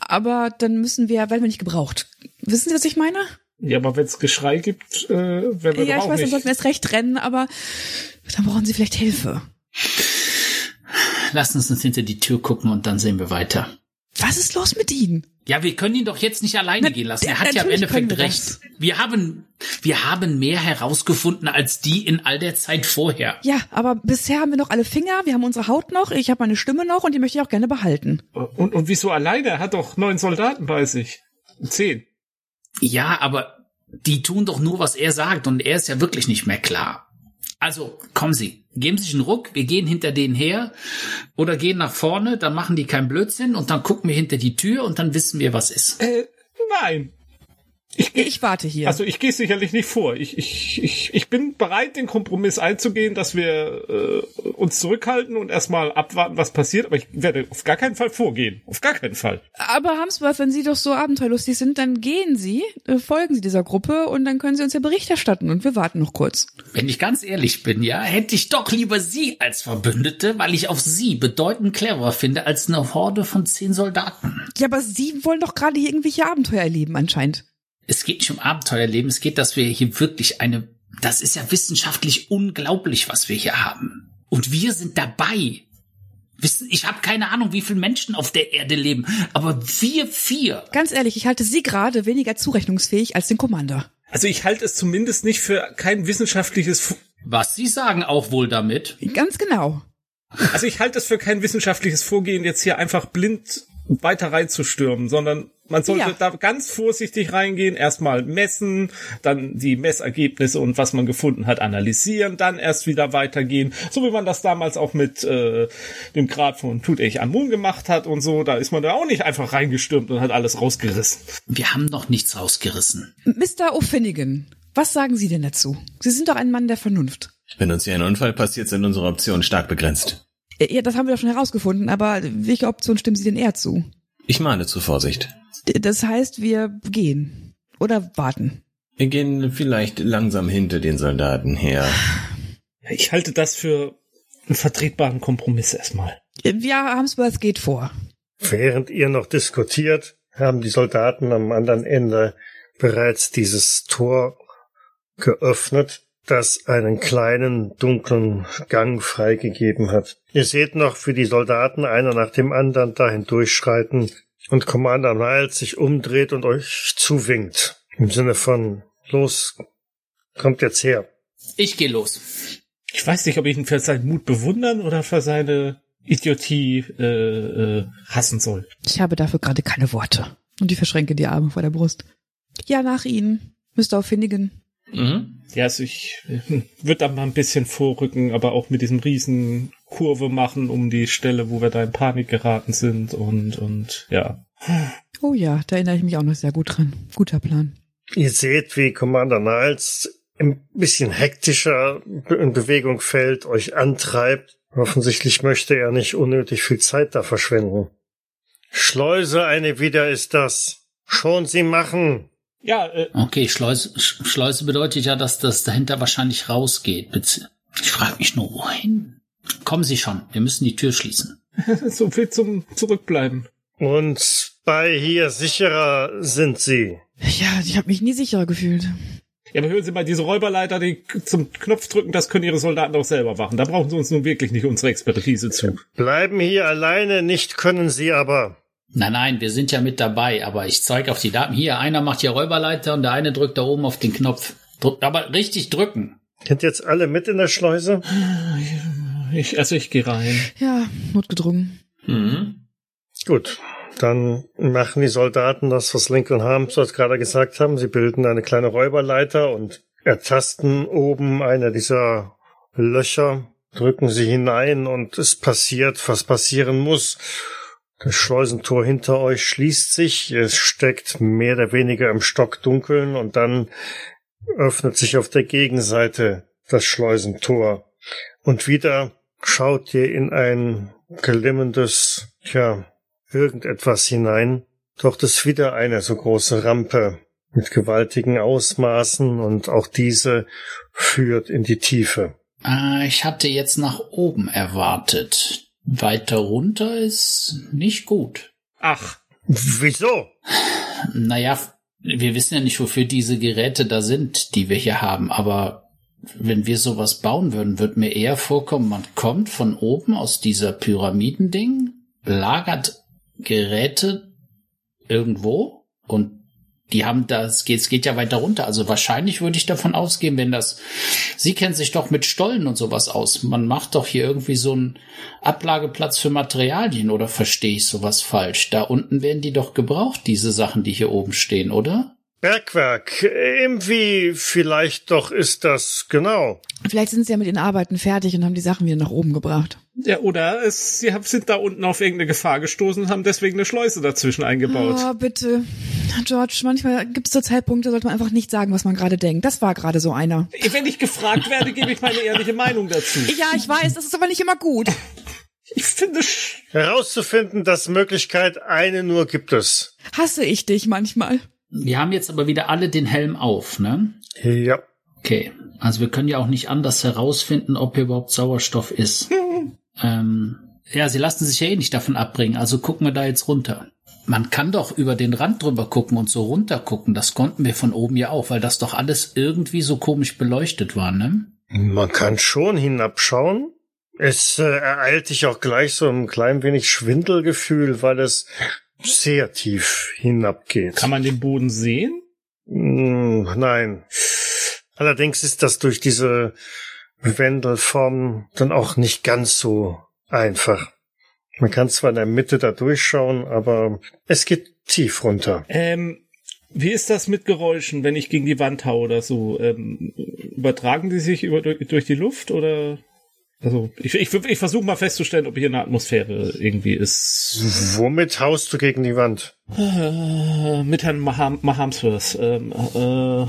Aber dann müssen wir, werden wir nicht gebraucht. Wissen Sie, was ich meine? Ja, aber wenn es Geschrei gibt, äh, werden wir ja, ich auch weiß, dann sollten wir erst recht rennen, aber dann brauchen Sie vielleicht Hilfe. Lassen Sie uns hinter die Tür gucken und dann sehen wir weiter. Was ist los mit Ihnen? Ja, wir können ihn doch jetzt nicht alleine Na, gehen lassen. Er hat ja im Endeffekt wir recht. das. Wir haben, wir haben mehr herausgefunden als die in all der Zeit vorher. Ja, aber bisher haben wir noch alle Finger, wir haben unsere Haut noch, ich habe meine Stimme noch und die möchte ich auch gerne behalten. Und, und wieso alleine? Er hat doch neun Soldaten bei sich. Zehn. Ja, aber die tun doch nur, was er sagt und er ist ja wirklich nicht mehr klar. Also, kommen Sie, geben Sie sich einen Ruck, wir gehen hinter denen her oder gehen nach vorne, dann machen die keinen Blödsinn und dann gucken wir hinter die Tür und dann wissen wir, was ist. Äh, nein. Ich, Ich warte hier. Also ich gehe sicherlich nicht vor. Ich, ich, ich, ich bin bereit, den Kompromiss einzugehen, dass wir äh, uns zurückhalten und erstmal abwarten, was passiert. Aber ich werde auf gar keinen Fall vorgehen. Auf gar keinen Fall. aber Hamsworth, wenn Sie doch so abenteuerlustig sind, dann gehen Sie, äh, folgen Sie dieser Gruppe und dann können Sie uns ja Bericht erstatten und wir warten noch kurz. Wenn ich ganz ehrlich bin, ja, hätte ich doch lieber Sie als Verbündete, weil ich auf Sie bedeutend cleverer finde als eine Horde von zehn Soldaten. Ja, aber Sie wollen doch gerade hier irgendwelche Abenteuer erleben anscheinend. Es geht nicht um Abenteuerleben, es geht, dass wir hier wirklich eine, das ist ja wissenschaftlich unglaublich, was wir hier haben. Und wir sind dabei. Wissen, ich habe keine Ahnung, wie viele Menschen auf der Erde leben, aber wir vier. Ganz ehrlich, ich halte Sie gerade weniger zurechnungsfähig als den Commander. Also ich halte es zumindest nicht für kein wissenschaftliches, Fu- Was Sie sagen auch wohl damit. Ganz genau. also ich halte es für kein wissenschaftliches Vorgehen, jetzt hier einfach blind weiter reinzustürmen, sondern man sollte Ja. da ganz vorsichtig reingehen, erstmal messen, dann die Messergebnisse und was man gefunden hat analysieren, dann erst wieder weitergehen, so wie man das damals auch mit äh, dem Grad von Tutanchamun gemacht hat und so, da ist man da auch nicht einfach reingestürmt und hat alles rausgerissen. Wir haben noch nichts rausgerissen. Mr. O'Finnigan, was sagen Sie denn dazu? Sie sind doch ein Mann der Vernunft. Wenn uns hier ein Unfall passiert, sind unsere Optionen stark begrenzt. Ja, das haben wir doch schon herausgefunden, aber welche Option stimmen Sie denn eher zu? Ich mahne zu Vorsicht. Das heißt, wir gehen. Oder warten. Wir gehen vielleicht langsam hinter den Soldaten her. Ich halte das für einen vertretbaren Kompromiss erstmal. Ja, Hamsworth geht vor. Während ihr noch diskutiert, haben die Soldaten am anderen Ende bereits dieses Tor geöffnet, das einen kleinen dunklen Gang freigegeben hat. Ihr seht noch, wie die Soldaten einer nach dem anderen dahin durchschreiten und Commander Niles sich umdreht und euch zuwinkt. Im Sinne von, los, kommt jetzt her. Ich gehe los. Ich weiß nicht, ob ich ihn für seinen Mut bewundern oder für seine Idiotie äh, äh, hassen soll. Ich habe dafür gerade keine Worte. Und ich verschränke die Arme vor der Brust. Ja, nach Ihnen. Mr. O'Finnigan. Mhm. Ja, also ich äh, würde da mal ein bisschen vorrücken, aber auch mit diesem riesen Kurve machen um die Stelle, wo wir da in Panik geraten sind und und ja. Oh ja, da erinnere ich mich auch noch sehr gut dran. Guter Plan. Ihr seht, wie Commander Niles ein bisschen hektischer in Bewegung fällt, euch antreibt. Offensichtlich möchte er nicht unnötig viel Zeit da verschwenden. Schleuse eine wieder ist das. Schon sie machen. Ja, äh, Okay, Schleuse, Sch- Schleuse bedeutet ja, dass das dahinter wahrscheinlich rausgeht. Ich frage mich nur, wohin? Kommen Sie schon, wir müssen die Tür schließen. [LAUGHS] so viel zum Zurückbleiben. Und bei hier sicherer sind sie. Ja, ich habe mich nie sicherer gefühlt. Ja, aber hören Sie mal, diese Räuberleiter, die zum Knopf drücken, das können Ihre Soldaten doch selber machen. Da brauchen Sie uns nun wirklich nicht unsere Expertise zu. Bleiben hier alleine, nicht können sie aber. Nein, nein, wir sind ja mit dabei, aber ich zeige auf die Daten. Hier, einer macht hier Räuberleiter und der eine drückt da oben auf den Knopf. Drückt, aber richtig drücken. Sind jetzt alle mit in der Schleuse? Ich, also ich gehe rein. Ja, notgedrungen. Mhm. Gut. Dann machen die Soldaten das, was Lincoln Harmsworth gerade gesagt haben. Sie bilden eine kleine Räuberleiter und ertasten oben eine dieser Löcher, drücken sie hinein und es passiert, was passieren muss. Das Schleusentor hinter euch schließt sich, es steckt mehr oder weniger im Stockdunkeln und dann öffnet sich auf der Gegenseite das Schleusentor. Und wieder schaut ihr in ein glimmendes, tja, irgendetwas hinein. Dort ist wieder eine so große Rampe mit gewaltigen Ausmaßen und auch diese führt in die Tiefe. Äh, ich hatte jetzt nach oben erwartet. Weiter runter ist nicht gut. Ach, Wieso? Naja, wir wissen ja nicht, wofür diese Geräte da sind, die wir hier haben, aber wenn wir sowas bauen würden, wird mir eher vorkommen, man kommt von oben aus dieser Pyramidending, lagert Geräte irgendwo und die haben das geht, es geht ja weiter runter. Also wahrscheinlich würde ich davon ausgehen, wenn das, Sie kennen sich doch mit Stollen und sowas aus. Man macht doch hier irgendwie so einen Ablageplatz für Materialien oder verstehe ich sowas falsch? Da unten werden die doch gebraucht, diese Sachen, die hier oben stehen, oder? Bergwerk. Irgendwie vielleicht doch ist das genau. Vielleicht sind sie ja mit ihren Arbeiten fertig und haben die Sachen wieder nach oben gebracht. ja, oder es, sie sind da unten auf irgendeine Gefahr gestoßen und haben deswegen eine Schleuse dazwischen eingebaut. Oh, bitte. George, manchmal gibt es so Zeitpunkte, da sollte man einfach nicht sagen, was man gerade denkt. Das war gerade so einer. Wenn ich gefragt werde, gebe ich meine ehrliche Meinung dazu. [LAUGHS] Ja, ich weiß, das ist aber nicht immer gut. Ich finde, Herauszufinden, dass Möglichkeit eine nur gibt es. Hasse ich dich manchmal. Wir haben jetzt aber wieder alle den Helm auf, ne? Ja. Okay. Also wir können ja auch nicht anders herausfinden, ob hier überhaupt Sauerstoff ist. [LAUGHS] ähm, ja, sie lassen sich ja eh nicht davon abbringen, also gucken wir da jetzt runter. Man kann doch über den Rand drüber gucken und so runter gucken. Das konnten wir von oben ja auch, weil das doch alles irgendwie so komisch beleuchtet war, ne? Man kann schon hinabschauen. Es äh, ereilt dich auch gleich so ein klein wenig Schwindelgefühl, weil es sehr tief hinabgeht. kann man den Boden sehen? Mm, Nein. Allerdings ist das durch diese Wendelform dann auch nicht ganz so einfach. Man kann zwar in der Mitte da durchschauen, aber es geht tief runter. Ähm, wie ist das mit Geräuschen, wenn ich gegen die Wand hau oder so? Ähm, übertragen die sich über, durch die Luft oder? Also ich, ich, ich versuche mal festzustellen, ob hier eine Atmosphäre irgendwie ist. Womit haust du gegen die Wand? Äh, mit Herrn Maham Mahamsworth. Ähm, äh,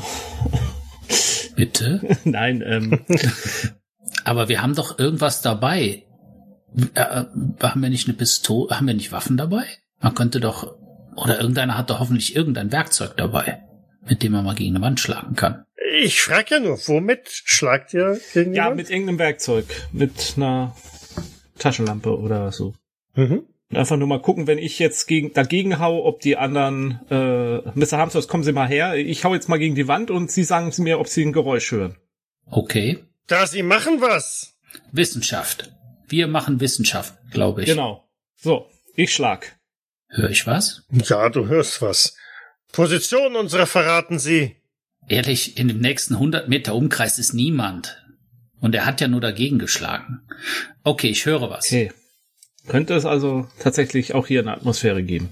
Bitte? [LAUGHS] nein, ähm, [LAUGHS] Aber wir haben doch irgendwas dabei. Äh, äh, haben wir nicht eine Pistole, haben wir nicht Waffen dabei? Man könnte doch, oder irgendeiner hat doch hoffentlich irgendein Werkzeug dabei, mit dem man mal gegen eine Wand schlagen kann. Ich frage ja nur, womit schlagt ihr gegen ja, mit irgendeinem Werkzeug. Mit einer Taschenlampe oder so. Mhm. Und einfach nur mal gucken, wenn ich jetzt gegen, dagegen hau, ob die anderen, äh, Mr. Hamsworth, kommen Sie mal her. Ich hau jetzt mal gegen die Wand und Sie sagen mir, ob Sie ein Geräusch hören. Okay. Da sie machen was. Wissenschaft. Wir machen Wissenschaft, glaube ich. Genau. So, ich schlag. Höre ich was? Ja, du hörst was. Position unserer verraten sie. Ehrlich, in dem nächsten 100 Meter Umkreis ist niemand. Und er hat ja nur dagegen geschlagen. Okay, ich höre was. Okay. Könnte es also tatsächlich auch hier eine Atmosphäre geben.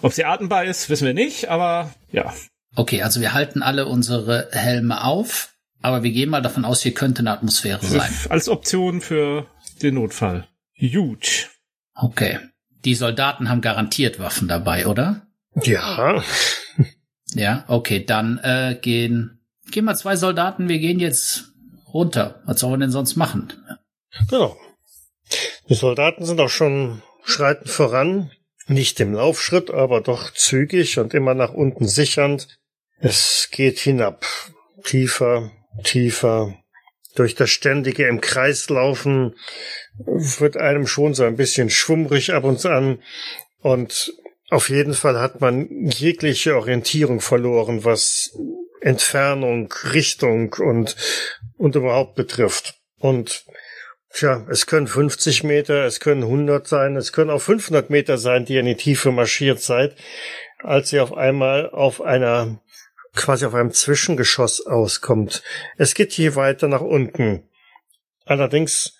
Ob sie atmbar ist, wissen wir nicht, aber ja. Okay, also wir halten alle unsere Helme auf, aber wir gehen mal davon aus, hier könnte eine Atmosphäre sein. Als Option für den Notfall. Gut. Okay. Die Soldaten haben garantiert Waffen dabei, oder? Ja. Ja, okay, dann äh, gehen gehen mal zwei Soldaten, wir gehen jetzt runter. Was sollen wir denn sonst machen? Genau. Die Soldaten sind auch schon schreiten voran. Nicht im Laufschritt, aber doch zügig und immer nach unten sichernd. Es geht hinab. Tiefer, tiefer. Durch das ständige im Kreis laufen wird einem schon so ein bisschen schwummrig ab und an. Und auf jeden Fall hat man jegliche Orientierung verloren, was Entfernung, Richtung und, und überhaupt betrifft. Und Tja, es können 50 Meter, es können 100 sein, es können auch 500 Meter sein, die ihr in die Tiefe marschiert seid, als ihr auf einmal auf einer, quasi auf einem Zwischengeschoss auskommt. Es geht hier weiter nach unten. Allerdings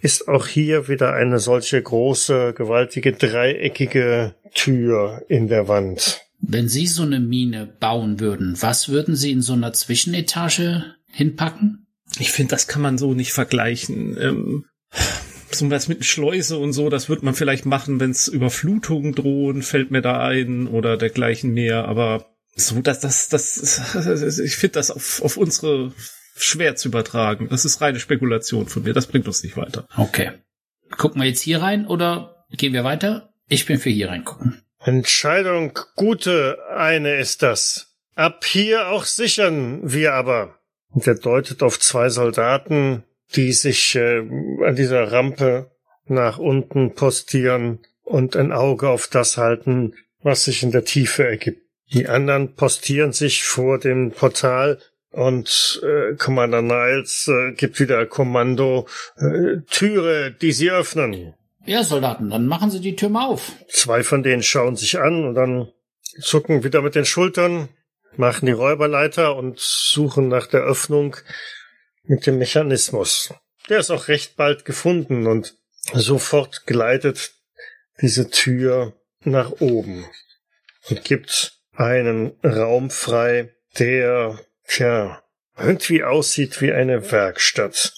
ist auch hier wieder eine solche große, gewaltige, dreieckige Tür in der Wand. Wenn Sie so eine Mine bauen würden, was würden Sie in so einer Zwischenetage hinpacken? Ich finde, das kann man so nicht vergleichen. Ähm, so was mit Schleuse und so, das wird man vielleicht machen, wenn es Überflutungen drohen, fällt mir da ein oder dergleichen mehr. Aber so, dass das, das, [LAUGHS] ich finde das auf, auf unsere schwer zu übertragen. Das ist reine Spekulation von mir. Das bringt uns nicht weiter. Okay. Gucken wir jetzt hier rein oder gehen wir weiter? Ich bin für hier reingucken. Entscheidung gute eine ist das. Ab hier auch sichern wir aber. Und er deutet auf zwei Soldaten, die sich äh, an dieser Rampe nach unten postieren und ein Auge auf das halten, was sich in der Tiefe ergibt. Die anderen postieren sich vor dem Portal und äh, Commander Niles äh, gibt wieder Kommando äh, Türe, die sie öffnen. Ja, Soldaten, dann machen Sie die Tür mal auf. Zwei von denen schauen sich an und dann zucken wieder mit den Schultern, machen die Räuberleiter und suchen nach der Öffnung mit dem Mechanismus. Der ist auch recht bald gefunden und sofort gleitet diese Tür nach oben und gibt einen Raum frei, der, tja, irgendwie aussieht wie eine Werkstatt.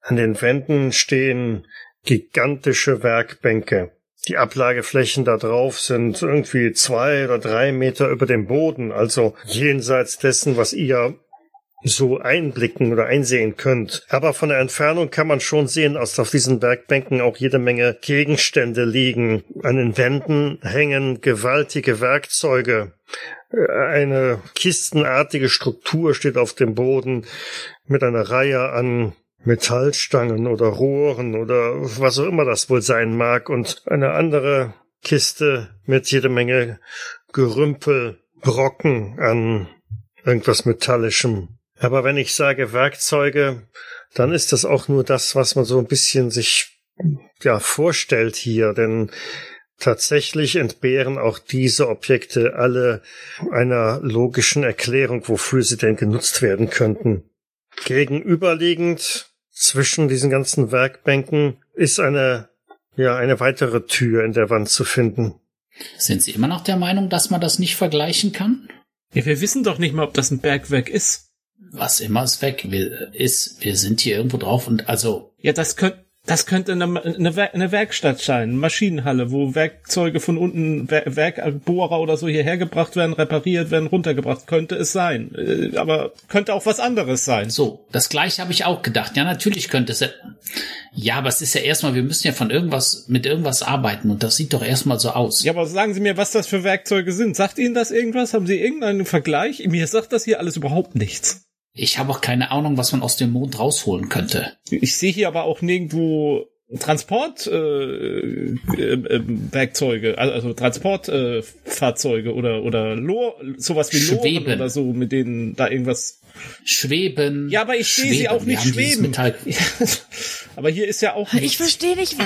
An den Wänden stehen gigantische Werkbänke. Die Ablageflächen da drauf sind irgendwie zwei oder drei Meter über dem Boden, also jenseits dessen, was ihr so einblicken oder einsehen könnt. Aber von der Entfernung kann man schon sehen, dass auf diesen Werkbänken auch jede Menge Gegenstände liegen. An den Wänden hängen gewaltige Werkzeuge. Eine kistenartige Struktur steht auf dem Boden mit einer Reihe an Metallstangen oder Rohren oder was auch immer das wohl sein mag und eine andere Kiste mit jede Menge Gerümpel, Brocken an irgendwas Metallischem. Aber wenn ich sage Werkzeuge, dann ist das auch nur das, was man so ein bisschen sich ja vorstellt hier, denn tatsächlich entbehren auch diese Objekte alle einer logischen Erklärung, wofür sie denn genutzt werden könnten. Gegenüberliegend zwischen diesen ganzen Werkbänken ist eine ja eine weitere Tür in der Wand zu finden. Sind Sie immer noch der Meinung, dass man das nicht vergleichen kann? Ja, wir wissen doch nicht mal, ob das ein Bergwerk ist. Was immer ist weg ist, wir sind hier irgendwo drauf und also. Ja, das könnte das könnte eine, eine, eine Werkstatt sein, eine Maschinenhalle, wo Werkzeuge von unten, Werkbohrer oder so hierher gebracht werden, repariert werden, runtergebracht. Könnte es sein. Äh, aber könnte auch was anderes sein. So, das gleiche habe ich auch gedacht. Ja, natürlich könnte es. Ja, aber es ist ja erstmal, wir müssen ja von irgendwas, mit irgendwas arbeiten und das sieht doch erstmal so aus. Ja, aber sagen Sie mir, was das für Werkzeuge sind. Sagt Ihnen das irgendwas? Haben Sie irgendeinen Vergleich? Mir sagt das hier alles überhaupt nichts. Ich habe auch keine Ahnung, was man aus dem Mond rausholen könnte. Ich sehe hier aber auch nirgendwo Transportwerkzeuge, äh, äh, Werkzeuge, also Transportfahrzeuge äh, oder oder Lor, sowas wie Loren oder so, mit denen da irgendwas schweben. Ja, aber ich sehe sie auch nicht schweben. [LAUGHS] aber hier ist ja auch nichts. Ich verstehe nicht,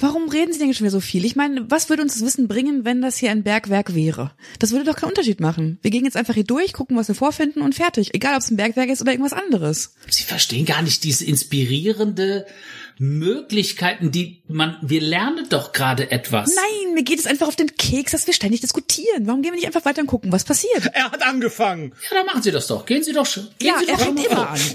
warum reden Sie denn schon wieder so viel? Ich meine, was würde uns das Wissen bringen, wenn das hier ein Bergwerk wäre? Das würde doch keinen Unterschied machen. Wir gehen jetzt einfach hier durch, gucken, was wir vorfinden und fertig. Egal, ob es ein Bergwerk ist oder irgendwas anderes. Sie verstehen gar nicht diese inspirierende Möglichkeiten, die man, wir lernen doch gerade etwas. Nein, mir geht es einfach auf den Keks, dass wir ständig diskutieren. Warum gehen wir nicht einfach weiter und gucken, was passiert? Er hat angefangen. Ja, dann machen Sie das doch. Gehen Sie doch schon. Gehen ja, Sie er fängt immer an. [LAUGHS]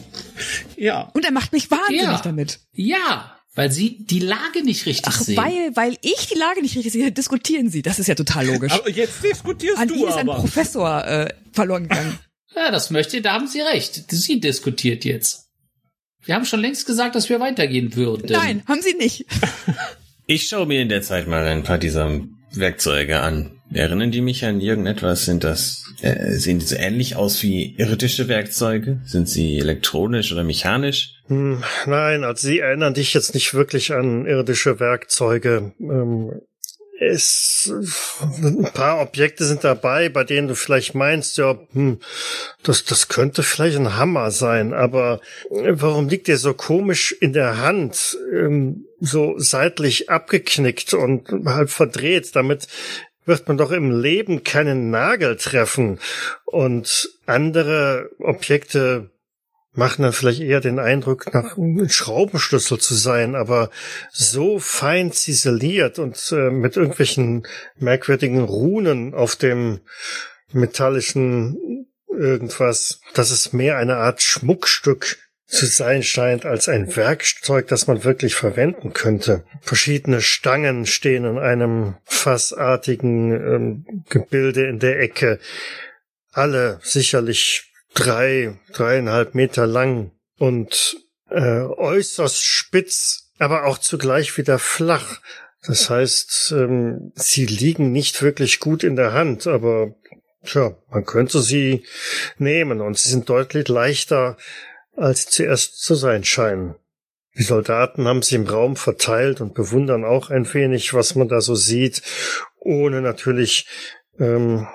Ja. Und er macht mich wahnsinnig ja. damit. Ja. Weil sie die Lage nicht richtig Ach, sehen. Weil, weil ich die Lage nicht richtig sehe, diskutieren sie. Das ist ja total logisch. Aber jetzt diskutierst An du ist ein Professor äh, verloren gegangen. ja, das möchte, da haben Sie recht. Sie diskutiert jetzt. Wir haben schon längst gesagt, dass wir weitergehen würden. Nein, haben Sie nicht. [LAUGHS] ich schaue mir in der Zeit mal ein paar dieser Werkzeuge an. Erinnern die mich an irgendetwas? Sind das, äh, sehen die so ähnlich aus wie irdische Werkzeuge? Sind sie elektronisch oder mechanisch? Hm, nein, also sie erinnern dich jetzt nicht wirklich an irdische Werkzeuge. Ähm, es, ein paar Objekte sind dabei, bei denen du vielleicht meinst, ja, hm, das, das könnte vielleicht ein Hammer sein, aber warum liegt der so komisch in der Hand, ähm, so seitlich abgeknickt und halb verdreht? Damit wird man doch im Leben keinen Nagel treffen. Und andere Objekte machen dann vielleicht eher den Eindruck, nach Schraubenschlüssel zu sein, aber so fein ziseliert und äh, mit irgendwelchen merkwürdigen Runen auf dem metallischen irgendwas, dass es mehr eine Art Schmuckstück zu sein scheint als ein Werkzeug, das man wirklich verwenden könnte. Verschiedene Stangen stehen in einem fassartigen ähm, Gebilde in der Ecke. Alle sicherlich drei, dreieinhalb Meter lang und äh, äußerst spitz, aber auch zugleich wieder flach. Das heißt, ähm, sie liegen nicht wirklich gut in der Hand, aber tja, man könnte sie nehmen und sie sind deutlich leichter, als sie zuerst zu sein scheinen. Die Soldaten haben sich im Raum verteilt und bewundern auch ein wenig, was man da so sieht, ohne natürlich ähm,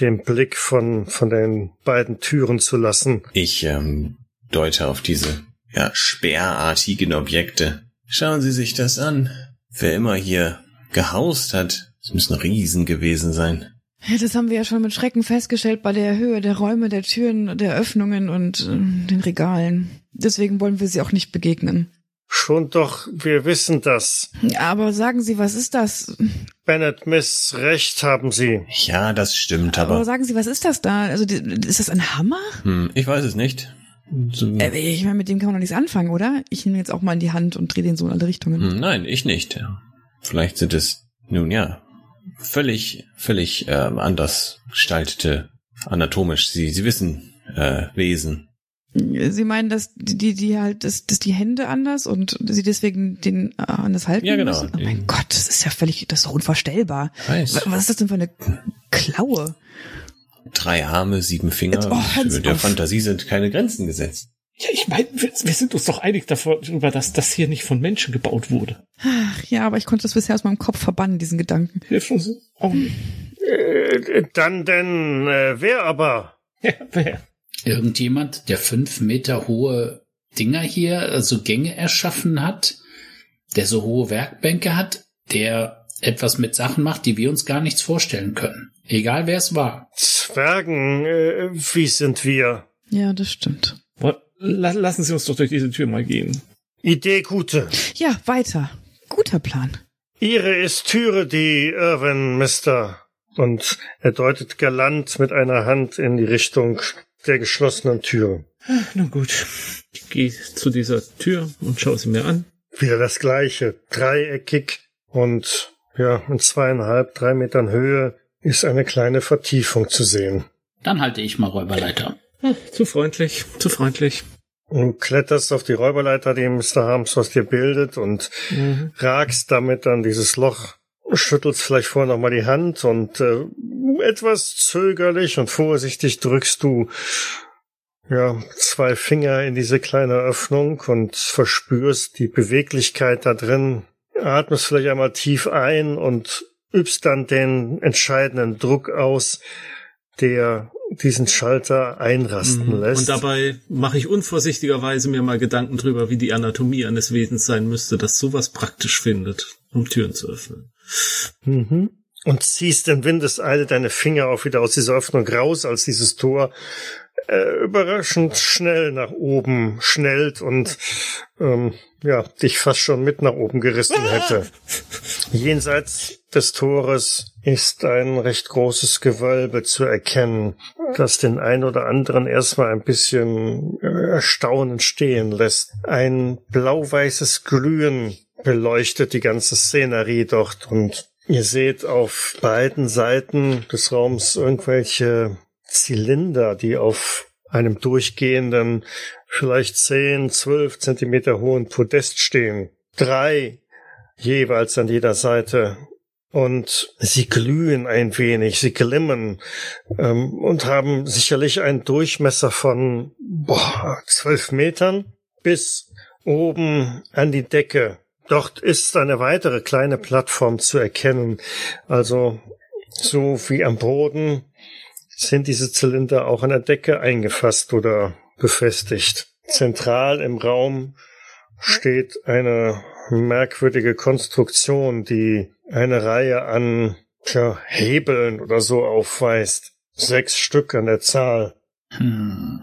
den Blick von, von den beiden Türen zu lassen. Ich ähm, deute auf diese ja, speerartigen Objekte. Schauen Sie sich das an. Wer immer hier gehaust hat, es müssen Riesen gewesen sein. Ja, das haben wir ja schon mit Schrecken festgestellt bei der Höhe der Räume, der Türen, der Öffnungen und äh, den Regalen. Deswegen wollen wir sie auch nicht begegnen. Schon doch, wir wissen das. Aber sagen Sie, was ist das? Bennett Miss, recht haben Sie. Ja, das stimmt, Aber aber sagen Sie, was ist das da? Also ist das ein Hammer? hm, ich weiß es nicht. So, Äh, ich meine, mit dem kann man doch nichts anfangen, oder? Ich nehme jetzt auch mal in die Hand und drehe den so in alle Richtungen. hm, nein, ich nicht. Vielleicht sind es nun ja völlig, völlig ähm, anders gestaltete anatomisch. Sie, Sie wissen äh, Wesen. Sie meinen, dass die, die, halt, dass, dass die Hände anders und sie deswegen den äh, anders halten Ja, genau. müssen? Oh mein Gott, das ist ja völlig, das ist doch unvorstellbar. Weiß. Wa- Was ist das denn für eine Klaue? Drei Arme, sieben Finger. Oh, Sie Der auf. Fantasie sind keine Grenzen gesetzt. Ja, ich meine, wir, wir sind uns doch einig darüber, dass das hier nicht von Menschen gebaut wurde. Ach, ja, aber ich konnte das bisher aus meinem Kopf verbannen, diesen Gedanken. Hilft uns auch nicht. Äh, dann denn, äh, wer aber? Ja, wer? Irgendjemand, der fünf Meter hohe Dinger hier, also Gänge erschaffen hat, der so hohe Werkbänke hat, der etwas mit Sachen macht, die wir uns gar nichts vorstellen können. Egal wer es war. Zwergen, äh, wie sind wir? Ja, das stimmt. Lassen Sie uns doch durch diese Tür mal gehen. Idee gute. Ja, weiter. Guter Plan. Ihre ist Türe, die Irwin, Mister. Und er deutet galant mit einer Hand in die Richtung der geschlossenen Tür. Na gut. Ich gehe zu dieser Tür und schaue sie mir an. Wieder das gleiche, dreieckig und ja, in zweieinhalb, drei Metern Höhe ist eine kleine Vertiefung zu sehen. Dann halte ich mal Räuberleiter. Ah, zu freundlich, zu freundlich. Du kletterst auf die Räuberleiter, die Mr. Harmsworth dir bildet und Mhm. ragst damit an dieses Loch, schüttelst vielleicht vorher nochmal die Hand und äh, etwas zögerlich und vorsichtig drückst du ja zwei Finger in diese kleine Öffnung und verspürst die Beweglichkeit da drin. Atmest vielleicht einmal tief ein und übst dann den entscheidenden Druck aus, der diesen Schalter einrasten Mhm. lässt. Und dabei mache ich unvorsichtigerweise mir mal Gedanken drüber, wie die Anatomie eines Wesens sein müsste, das sowas praktisch findet, um Türen zu öffnen. Mhm. Und ziehst in Windeseile deine Finger auch wieder aus dieser Öffnung raus, als dieses Tor äh, überraschend schnell nach oben schnellt und ähm, ja, dich fast schon mit nach oben gerissen hätte. Jenseits des Tores ist ein recht großes Gewölbe zu erkennen, das den ein oder anderen erstmal ein bisschen äh, erstaunen stehen lässt. Ein blau-weißes Glühen beleuchtet die ganze Szenerie dort und ihr seht auf beiden Seiten des Raums irgendwelche Zylinder, die auf einem durchgehenden, vielleicht zehn, zwölf Zentimeter hohen Podest stehen. Drei jeweils an jeder Seite. Und sie glühen ein wenig, sie glimmen ähm, und haben sicherlich einen Durchmesser von boah, zwölf Metern bis oben an die Decke. Dort ist eine weitere kleine Plattform zu erkennen. Also so wie am Boden sind diese Zylinder auch an der Decke eingefasst oder befestigt. Zentral im Raum steht eine merkwürdige Konstruktion, die eine Reihe an tja, Hebeln oder so aufweist. Sechs Stück an der Zahl. Hm.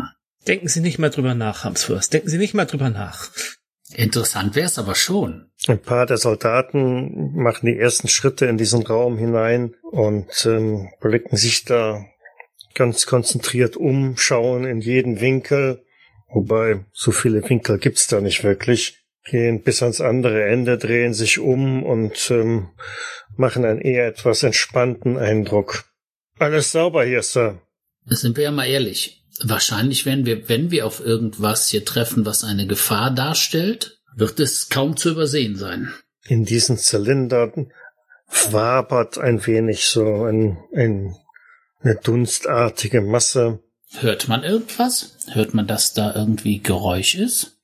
Denken Sie nicht mal drüber nach, Hamsfürst. Denken Sie nicht mal drüber nach. Interessant wäre es aber schon. Ein paar der Soldaten machen die ersten Schritte in diesen Raum hinein und ähm, blicken sich da ganz konzentriert um, schauen in jeden Winkel, wobei so viele Winkel gibt's da nicht wirklich, gehen bis ans andere Ende, drehen sich um und ähm, machen einen eher etwas entspannten Eindruck. Alles sauber hier, Sir. Sind wir ja mal ehrlich. Wahrscheinlich werden wir, wenn wir auf irgendwas hier treffen, was eine Gefahr darstellt, wird es kaum zu übersehen sein. In diesen Zylindern wabert ein wenig so ein, ein, eine dunstartige Masse. Hört man irgendwas? Hört man, dass da irgendwie Geräusch ist?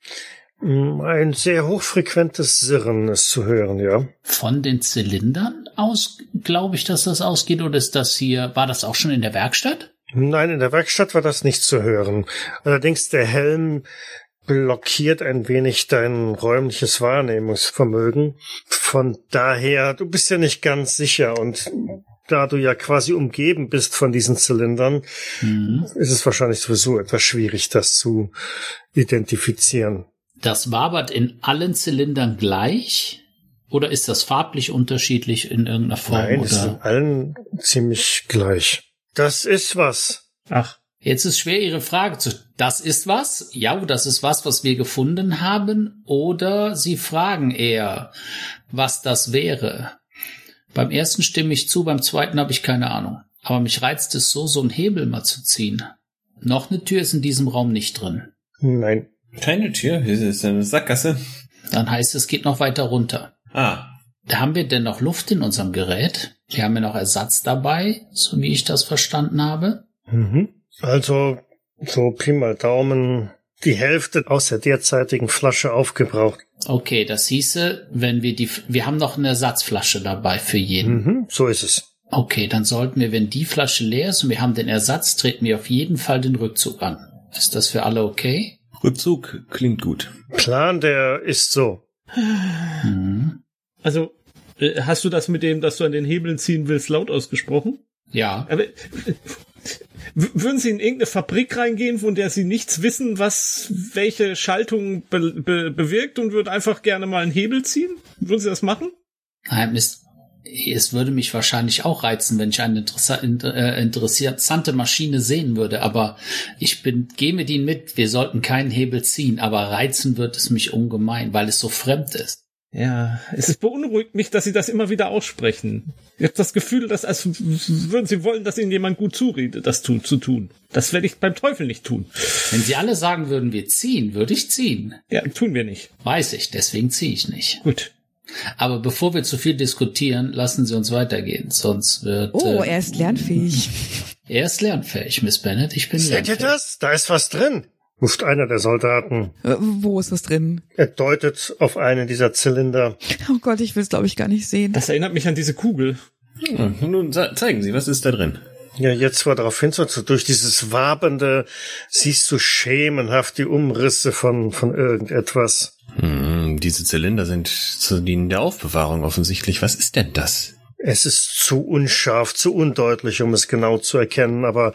Mm, Ein sehr hochfrequentes Sirren ist zu hören, ja. Von den Zylindern aus glaube ich, dass das ausgeht, oder ist das hier, war das auch schon in der Werkstatt? Nein, in der Werkstatt war das nicht zu hören. Allerdings der Helm blockiert ein wenig dein räumliches Wahrnehmungsvermögen. Von daher, du bist ja nicht ganz sicher und da du ja quasi umgeben bist von diesen Zylindern, Mhm. ist es wahrscheinlich sowieso etwas schwierig, das zu identifizieren. Das wabert in allen Zylindern gleich? Oder ist das farblich unterschiedlich in irgendeiner Form? Nein, es oder? sind allen ziemlich gleich. Das ist was. Ach, Jetzt ist schwer, Ihre Frage zu. Das ist was? Ja, das ist was, was wir gefunden haben. Oder Sie fragen eher, was das wäre. Beim ersten stimme ich zu, beim zweiten habe ich keine Ahnung. Aber mich reizt es so, so einen Hebel mal zu ziehen. Noch eine Tür ist in diesem Raum nicht drin. Nein. Keine Tür, das ist eine Sackgasse. Dann heißt es, geht noch weiter runter. Ah, Haben wir denn noch Luft in unserem Gerät? Wir haben ja noch Ersatz dabei, so wie ich das verstanden habe. Mhm. Also, so Pi mal Daumen, die Hälfte aus der derzeitigen Flasche aufgebraucht. Okay, das hieße, wenn wir die, wir haben noch eine Ersatzflasche dabei für jeden. Mhm, so ist es. Okay, dann sollten wir, wenn die Flasche leer ist und wir haben den Ersatz, treten wir auf jeden Fall den Rückzug an. Ist das für alle okay? Rückzug klingt gut. Plan, der ist so. Mhm. also äh, hast du das mit dem, dass du an den Hebeln ziehen willst, laut ausgesprochen? Ja. Aber würden Sie in irgendeine Fabrik reingehen, von der Sie nichts wissen, was welche Schaltung be be bewirkt und würden einfach gerne mal einen Hebel ziehen? Würden Sie das machen? Nein, es, es würde mich wahrscheinlich auch reizen, wenn ich eine äh, interessante Maschine sehen würde, aber ich bin, gehe mit Ihnen mit, wir sollten keinen Hebel ziehen, aber reizen wird es mich ungemein, weil es so fremd ist. Ja, es ist beunruhigt mich, dass Sie das immer wieder aussprechen. Ich habe das Gefühl, dass als würden Sie wollen, dass Ihnen jemand gut zuredet, das tu zu tun. Das werde ich beim Teufel nicht tun. Wenn Sie alle sagen würden, wir ziehen, würde ich ziehen. Ja, tun wir nicht. Weiß ich, deswegen ziehe ich nicht. Gut. Aber bevor wir zu viel diskutieren, lassen Sie uns weitergehen, sonst wird... Oh, äh, er ist lernfähig. [LAUGHS] er ist lernfähig, Miss Bennett, ich bin Seht ihr lernfähig. das? Da ist was drin, ruft einer der Soldaten. Äh, Wo ist was drin? Er deutet auf einen dieser Zylinder. Oh Gott, ich will es glaube ich gar nicht sehen. Das erinnert mich an diese Kugel. Ja, nun ze- zeigen Sie, was ist da drin? Ja, jetzt war darauf hinzuweisen, durch dieses Wabende siehst du schemenhaft die Umrisse von, von irgendetwas. Hm, diese Zylinder sind zu dienen der Aufbewahrung offensichtlich. Was ist denn das? Es ist zu unscharf, zu undeutlich, um es genau zu erkennen, aber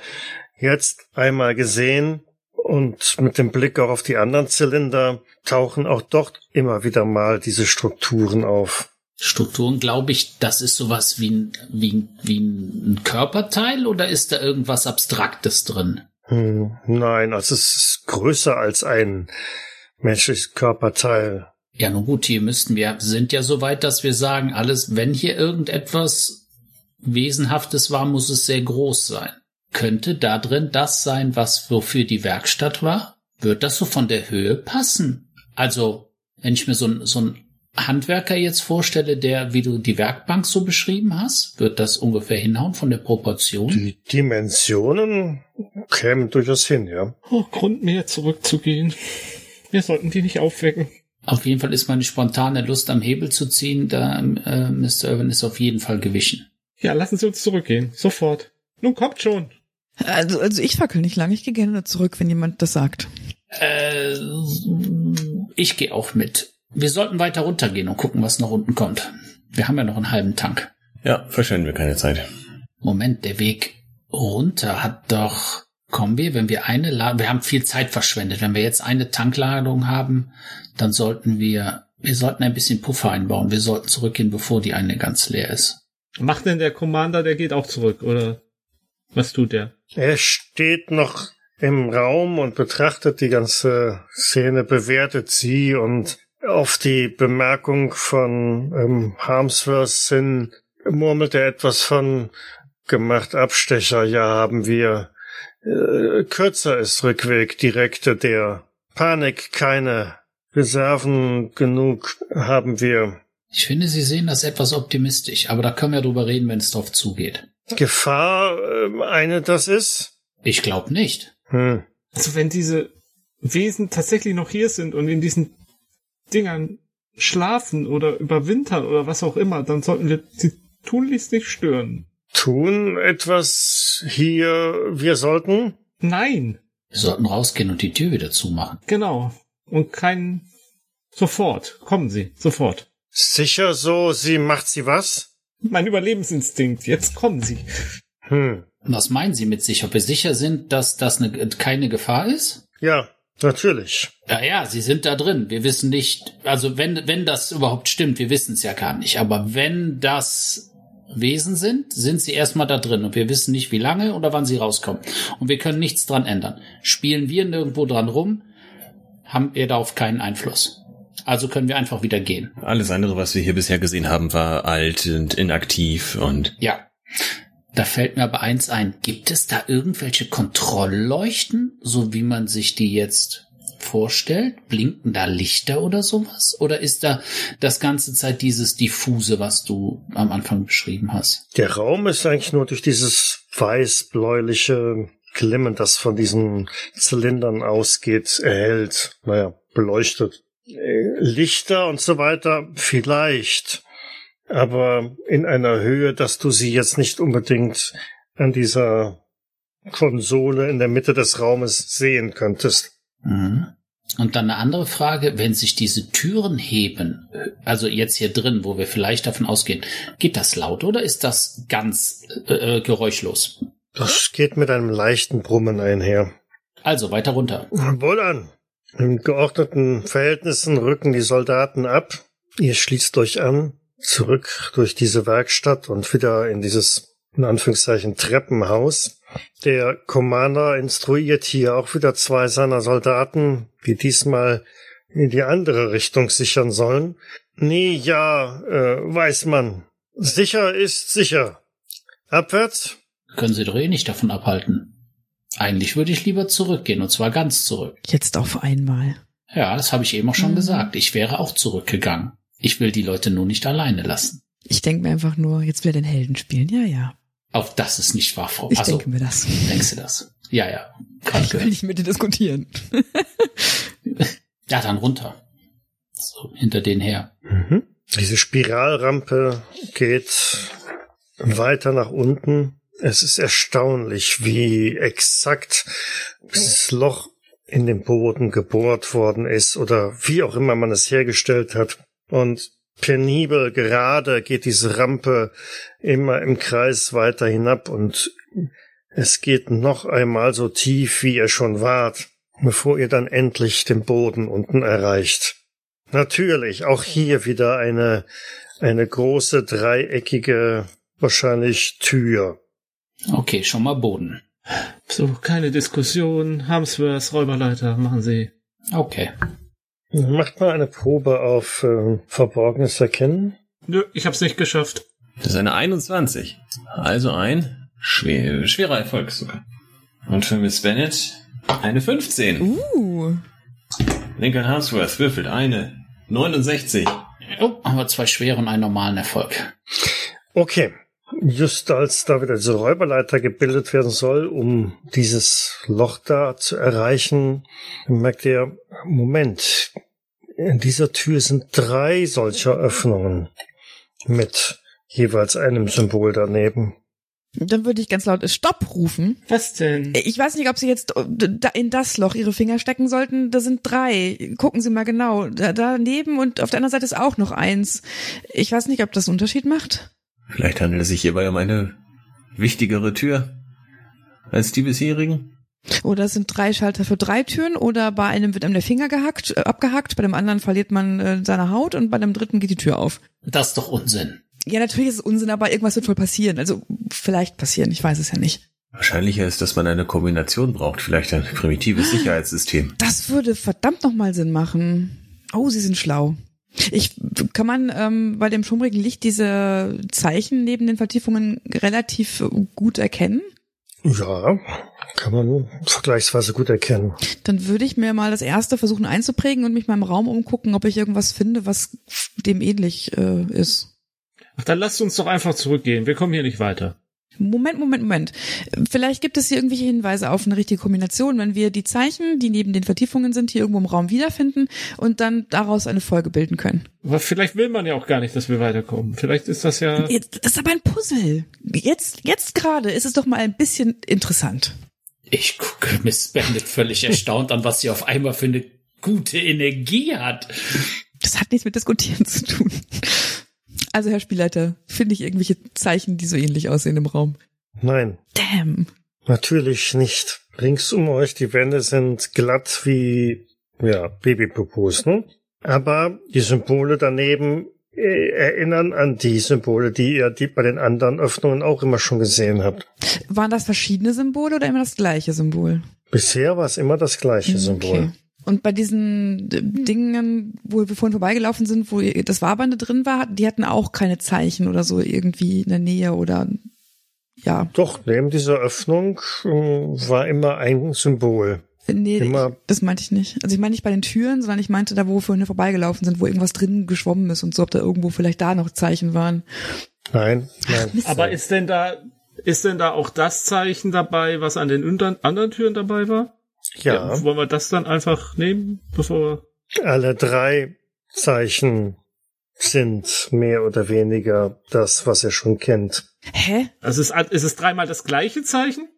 jetzt einmal gesehen und mit dem Blick auch auf die anderen Zylinder tauchen auch dort immer wieder mal diese Strukturen auf. Strukturen, glaube ich, das ist sowas wie ein, wie, ein, wie ein Körperteil oder ist da irgendwas Abstraktes drin? Hm, nein, also es ist größer als ein menschliches Körperteil. Ja, nun gut, hier müssten wir, sind ja so weit, dass wir sagen, alles, wenn hier irgendetwas Wesenhaftes war, muss es sehr groß sein. Könnte da drin das sein, was wofür die Werkstatt war? Wird das so von der Höhe passen? Also, wenn ich mir so, ein- so einen Handwerker jetzt vorstelle, der, wie du die Werkbank so beschrieben hast, wird das ungefähr hinhauen von der Proportion? Die Dimensionen kämen durchaus hin, ja. Oh, Grund mehr zurückzugehen. Wir sollten die nicht aufwecken. Auf jeden Fall ist meine spontane Lust am Hebel zu ziehen, da äh, Mr. Irwin ist auf jeden Fall gewichen. Ja, lassen Sie uns zurückgehen. Sofort. Nun kommt schon. Also, also ich fackel nicht lange, ich gehe gerne zurück, wenn jemand das sagt. Äh, ich gehe auch mit. Wir sollten weiter runtergehen und gucken, was nach unten kommt. Wir haben ja noch einen halben Tank. Ja, verschwenden wir keine Zeit. Moment, der Weg runter hat doch. Kommen wir, wenn wir eine Ladung. Wir haben viel Zeit verschwendet. Wenn wir jetzt eine Tankladung haben, dann sollten wir. Wir sollten ein bisschen Puffer einbauen. Wir sollten zurückgehen, bevor die eine ganz leer ist. Macht denn der Commander, der geht auch zurück, oder? Was tut der? Er steht noch im Raum und betrachtet die ganze Szene, bewertet sie und auf die Bemerkung von ähm, Harmsworth hin murmelt er etwas von gemacht Abstecher. Ja, haben wir Äh, kürzer ist Rückweg direkte der Panik keine. Reserven genug haben wir. Ich finde, Sie sehen das etwas optimistisch, aber da können wir drüber reden, wenn es drauf zugeht. Gefahr äh, eine das ist? Ich glaube nicht. Hm. Also wenn diese Wesen tatsächlich noch hier sind und in diesen Dingern schlafen oder überwintern oder was auch immer, dann sollten wir sie tunlichst nicht stören. Tun etwas hier, wir sollten? Nein, Wir sollten rausgehen und die Tür wieder zumachen. genau. Und kein sofort. Kommen Sie, sofort. Sicher so, sie macht sie was? Mein Überlebensinstinkt, jetzt kommen Sie. Hm. Und was meinen Sie mit sich? Ob wir sicher sind, dass das eine, keine Gefahr ist? Ja, natürlich. Ja, ja, Sie sind da drin. Wir wissen nicht, also wenn, wenn das überhaupt stimmt, wir wissen es ja gar nicht. Aber wenn das Wesen sind, sind sie erstmal da drin und wir wissen nicht, wie lange oder wann sie rauskommen. Und wir können nichts dran ändern. Spielen wir nirgendwo dran rum, haben wir darauf keinen Einfluss. Also können wir einfach wieder gehen. Alles andere, was wir hier bisher gesehen haben, war alt und inaktiv und Ja. Da fällt mir aber eins ein. Gibt es da irgendwelche Kontrollleuchten, so wie man sich die jetzt vorstellt? Blinken da Lichter oder sowas? Oder ist da das ganze Zeit dieses diffuse, was du am Anfang beschrieben hast? Der Raum ist eigentlich nur durch dieses weiß-bläuliche Glimmen, das von diesen Zylindern ausgeht, erhellt. Naja, beleuchtet. Äh, Lichter und so weiter, vielleicht. Aber in einer Höhe, dass du sie jetzt nicht unbedingt an dieser Konsole in der Mitte des Raumes sehen könntest. Mhm. Und dann eine andere Frage, wenn sich diese Türen heben, also jetzt hier drin, wo wir vielleicht davon ausgehen, geht das laut oder ist das ganz äh, äh, geräuschlos? Das geht mit einem leichten Brummen einher. Also weiter runter. Wohlan. In geordneten Verhältnissen rücken die Soldaten ab. Ihr schließt euch an, zurück durch diese Werkstatt und wieder in dieses, in Anführungszeichen, Treppenhaus. Der Commander instruiert hier auch wieder zwei seiner Soldaten, die diesmal in die andere Richtung sichern sollen. Nee, ja, äh, weiß man. Sicher ist sicher. Abwärts? Können Sie doch eh nicht davon abhalten. Eigentlich würde ich lieber zurückgehen, und zwar ganz zurück. Jetzt auf einmal. Ja, das habe ich eben auch schon Mhm. gesagt. Ich wäre auch zurückgegangen. Ich will die Leute nur nicht alleine lassen. Ich denke mir einfach nur, jetzt will er den Helden spielen. Ja, ja. Auch das ist nicht wahr, Frau. Ich also, denke mir das. denkst du das? Ja, ja. Kann ich Ich will nicht mit dir diskutieren. Ja, dann runter. So, hinter denen her. Mhm. Diese Spiralrampe geht weiter nach unten. Es ist erstaunlich, wie exakt dieses Loch in den Boden gebohrt worden ist oder wie auch immer man es hergestellt hat. Und penibel gerade geht diese Rampe immer im Kreis weiter hinab und es geht noch einmal so tief, wie ihr schon wart, bevor ihr dann endlich den Boden unten erreicht. Natürlich, auch hier wieder eine, eine große dreieckige, wahrscheinlich Tür. Okay, schon mal Boden. So, keine Diskussion. Hamsworth, Räuberleiter, machen Sie. Okay. Macht mal eine Probe auf äh, Verborgenes Erkennen. Nö, ich hab's nicht geschafft. das ist eine 21. Also ein schwer, schwerer Erfolg sogar. Und für Miss Bennett eine 15. Uh. Lincoln Harmsworth würfelt eine 69. Oh, haben wir zwei schwere und einen normalen Erfolg. Okay. Just als da wieder diese Räuberleiter gebildet werden soll, um dieses Loch da zu erreichen, merkt ihr, Moment, in dieser Tür sind drei solcher Öffnungen mit jeweils einem Symbol daneben. Dann würde ich ganz laut Stopp rufen. Was denn? Ich weiß nicht, ob Sie jetzt da in das Loch Ihre Finger stecken sollten. Da sind drei. Gucken Sie mal genau. Da, daneben und auf der anderen Seite ist auch noch eins. Ich weiß nicht, ob das einen Unterschied macht. Vielleicht handelt es sich hierbei um eine wichtigere Tür als die bisherigen. Oder es sind drei Schalter für drei Türen oder bei einem wird einem der Finger gehackt, äh, abgehackt, bei dem anderen verliert man äh, seine Haut und bei dem dritten geht die Tür auf. Das ist doch Unsinn. Ja, natürlich ist es Unsinn, aber irgendwas wird wohl passieren. Also vielleicht passieren, ich weiß es ja nicht. Wahrscheinlicher ist, dass man eine Kombination braucht, vielleicht ein primitives Sicherheitssystem. Das würde verdammt nochmal Sinn machen. Oh, Sie sind schlau. Ich kann man ähm, bei dem schummrigen Licht diese Zeichen neben den Vertiefungen relativ gut erkennen. Ja, kann man vergleichsweise gut erkennen. Dann würde ich mir mal das erste versuchen einzuprägen und mich mal im Raum umgucken, ob ich irgendwas finde, was dem ähnlich äh, ist. Ach, dann lasst uns doch einfach zurückgehen. Wir kommen hier nicht weiter. Moment, Moment, Moment. Vielleicht gibt es hier irgendwelche Hinweise auf eine richtige Kombination, wenn wir die Zeichen, die neben den Vertiefungen sind, hier irgendwo im Raum wiederfinden und dann daraus eine Folge bilden können. Aber vielleicht will man ja auch gar nicht, dass wir weiterkommen. Vielleicht ist das ja. Jetzt, das ist aber ein Puzzle. Jetzt, jetzt gerade ist es doch mal ein bisschen interessant. Ich gucke Miss Bandit völlig erstaunt an, was sie auf einmal für eine gute Energie hat. Das hat nichts mit Diskutieren zu tun. Also, Herr Spielleiter, finde ich irgendwelche Zeichen, die so ähnlich aussehen im Raum? Nein, Damn. natürlich nicht. Rings um euch, die Wände sind glatt wie, ja, Babypopos, ne? Aber die Symbole daneben äh, erinnern an die Symbole, die ihr die bei den anderen Öffnungen auch immer schon gesehen habt. Waren das verschiedene Symbole oder immer das gleiche Symbol? Bisher war es immer das gleiche Symbol. Und bei diesen äh, Dingen, wo wir vorhin vorbeigelaufen sind, wo das Wabernde drin war, die hatten auch keine Zeichen oder so irgendwie in der Nähe oder ja. Doch, neben dieser Öffnung äh, war immer ein Symbol. Nee, Immer- ich, das meinte ich nicht. Also ich meine nicht bei den Türen, sondern ich meinte da, wo wir vorhin vorbeigelaufen sind, wo irgendwas drin geschwommen ist und so, ob da irgendwo vielleicht da noch Zeichen waren. Nein, nein. Aber ist denn da, ist denn da auch das Zeichen dabei, was an den anderen Türen dabei war? Ja, Wollen wir das dann einfach nehmen, bevor wir alle drei Zeichen sind mehr oder weniger das, was ihr schon kennt. Hä? Also ist, ist es dreimal das gleiche Zeichen?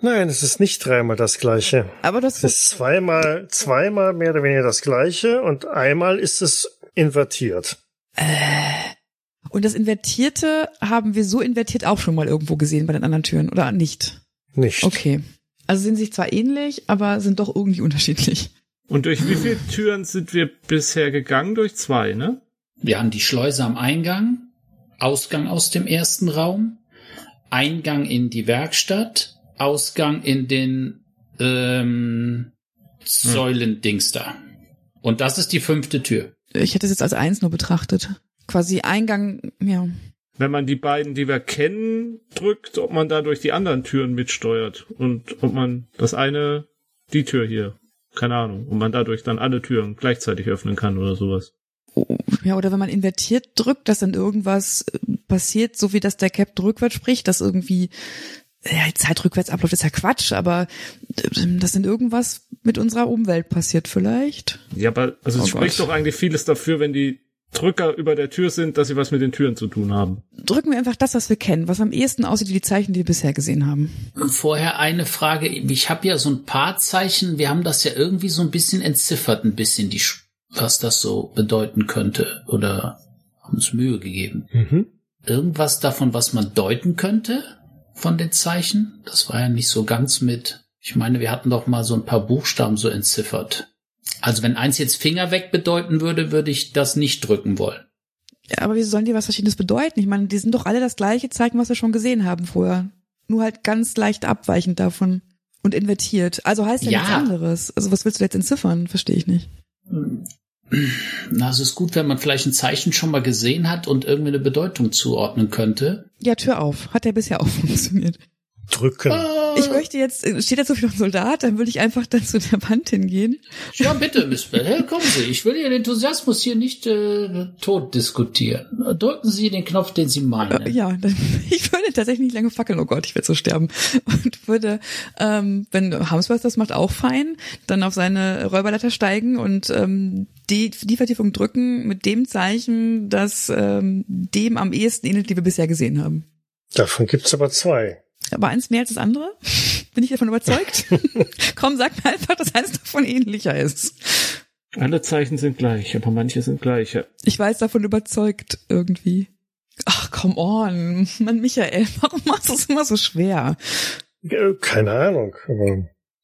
Nein, es ist nicht dreimal das gleiche. Aber das Es ist zweimal, zweimal mehr oder weniger das gleiche und einmal ist es invertiert. und das Invertierte haben wir so invertiert auch schon mal irgendwo gesehen bei den anderen Türen, oder nicht? Nicht. Okay. Also sind sich zwar ähnlich, aber sind doch irgendwie [LAUGHS] unterschiedlich. Und durch wie viele Türen sind wir bisher gegangen? Durch zwei, ne? Wir haben die Schleuse am Eingang, Ausgang aus dem ersten Raum, Eingang in die Werkstatt, Ausgang in den ähm, Säulendings da. Und das ist die fünfte Tür. Ich hätte es jetzt als eins nur betrachtet. Quasi Eingang, ja. Wenn man die beiden, die wir kennen, drückt, ob man dadurch die anderen Türen mitsteuert. Und ob man das eine, die Tür hier, keine Ahnung, und man dadurch dann alle Türen gleichzeitig öffnen kann oder sowas. Ja, oder wenn man invertiert drückt, dass dann irgendwas äh, passiert, so wie das der Captain rückwärts spricht, dass irgendwie, ja, die Zeit rückwärts abläuft, ist ja Quatsch, aber äh, dass dann irgendwas mit unserer Umwelt passiert vielleicht. Ja, aber also es Oh spricht Gott. doch eigentlich vieles dafür, wenn die Drücker über der Tür sind, dass sie was mit den Türen zu tun haben. Drücken wir einfach das, was wir kennen, was am ehesten aussieht wie die Zeichen, die wir bisher gesehen haben. Vorher eine Frage. Ich habe ja so ein paar Zeichen. Wir haben das ja irgendwie so ein bisschen entziffert, ein bisschen, die, was das so bedeuten könnte. Oder haben uns Mühe gegeben. Mhm. Irgendwas davon, was man deuten könnte von den Zeichen? Das war ja nicht so ganz mit. Ich meine, wir hatten doch mal so ein paar Buchstaben so entziffert. Also wenn eins jetzt Finger weg bedeuten würde, würde ich das nicht drücken wollen. Ja, aber wieso sollen die was Verschiedenes bedeuten? Ich meine, die sind doch alle das gleiche Zeichen, was wir schon gesehen haben vorher. Nur halt ganz leicht abweichend davon. Und invertiert. Also heißt ja, Ja. nichts anderes. Also was willst du jetzt entziffern? Verstehe ich nicht. Na, es ist gut, wenn man vielleicht ein Zeichen schon mal gesehen hat und irgendwie eine Bedeutung zuordnen könnte. Ja, Tür auf. Hat ja bisher auch [LAUGHS] funktioniert. Drücken. Ich möchte jetzt, äh, steht da so viel noch ein Soldat, dann würde ich einfach dann zu der Wand hingehen. Ja, bitte, Miss Bell. Kommen Sie. Ich will Ihren Enthusiasmus hier nicht äh, tot diskutieren. Drücken Sie den Knopf, den Sie Äh, meinen. ja, dann, [LAUGHS] ich würde tatsächlich nicht lange fackeln, oh Gott, ich werde so sterben. Und würde, ähm, wenn Hamsworth das macht, auch fein, dann auf seine Räuberleiter steigen und ähm, die, die Vertiefung drücken mit dem Zeichen, das ähm, dem am ehesten ähnelt, die wir bisher gesehen haben. Davon gibt's aber zwei. Aber eins mehr als das andere? Bin ich davon überzeugt? [LAUGHS] Komm, sag mir einfach, dass eins davon ähnlicher ist. Alle Zeichen sind gleich, aber manche sind gleicher. Ich weiß davon überzeugt irgendwie. Ach, come on. Mann, Michael, warum machst du es immer so schwer? Äh, Keine Ahnung.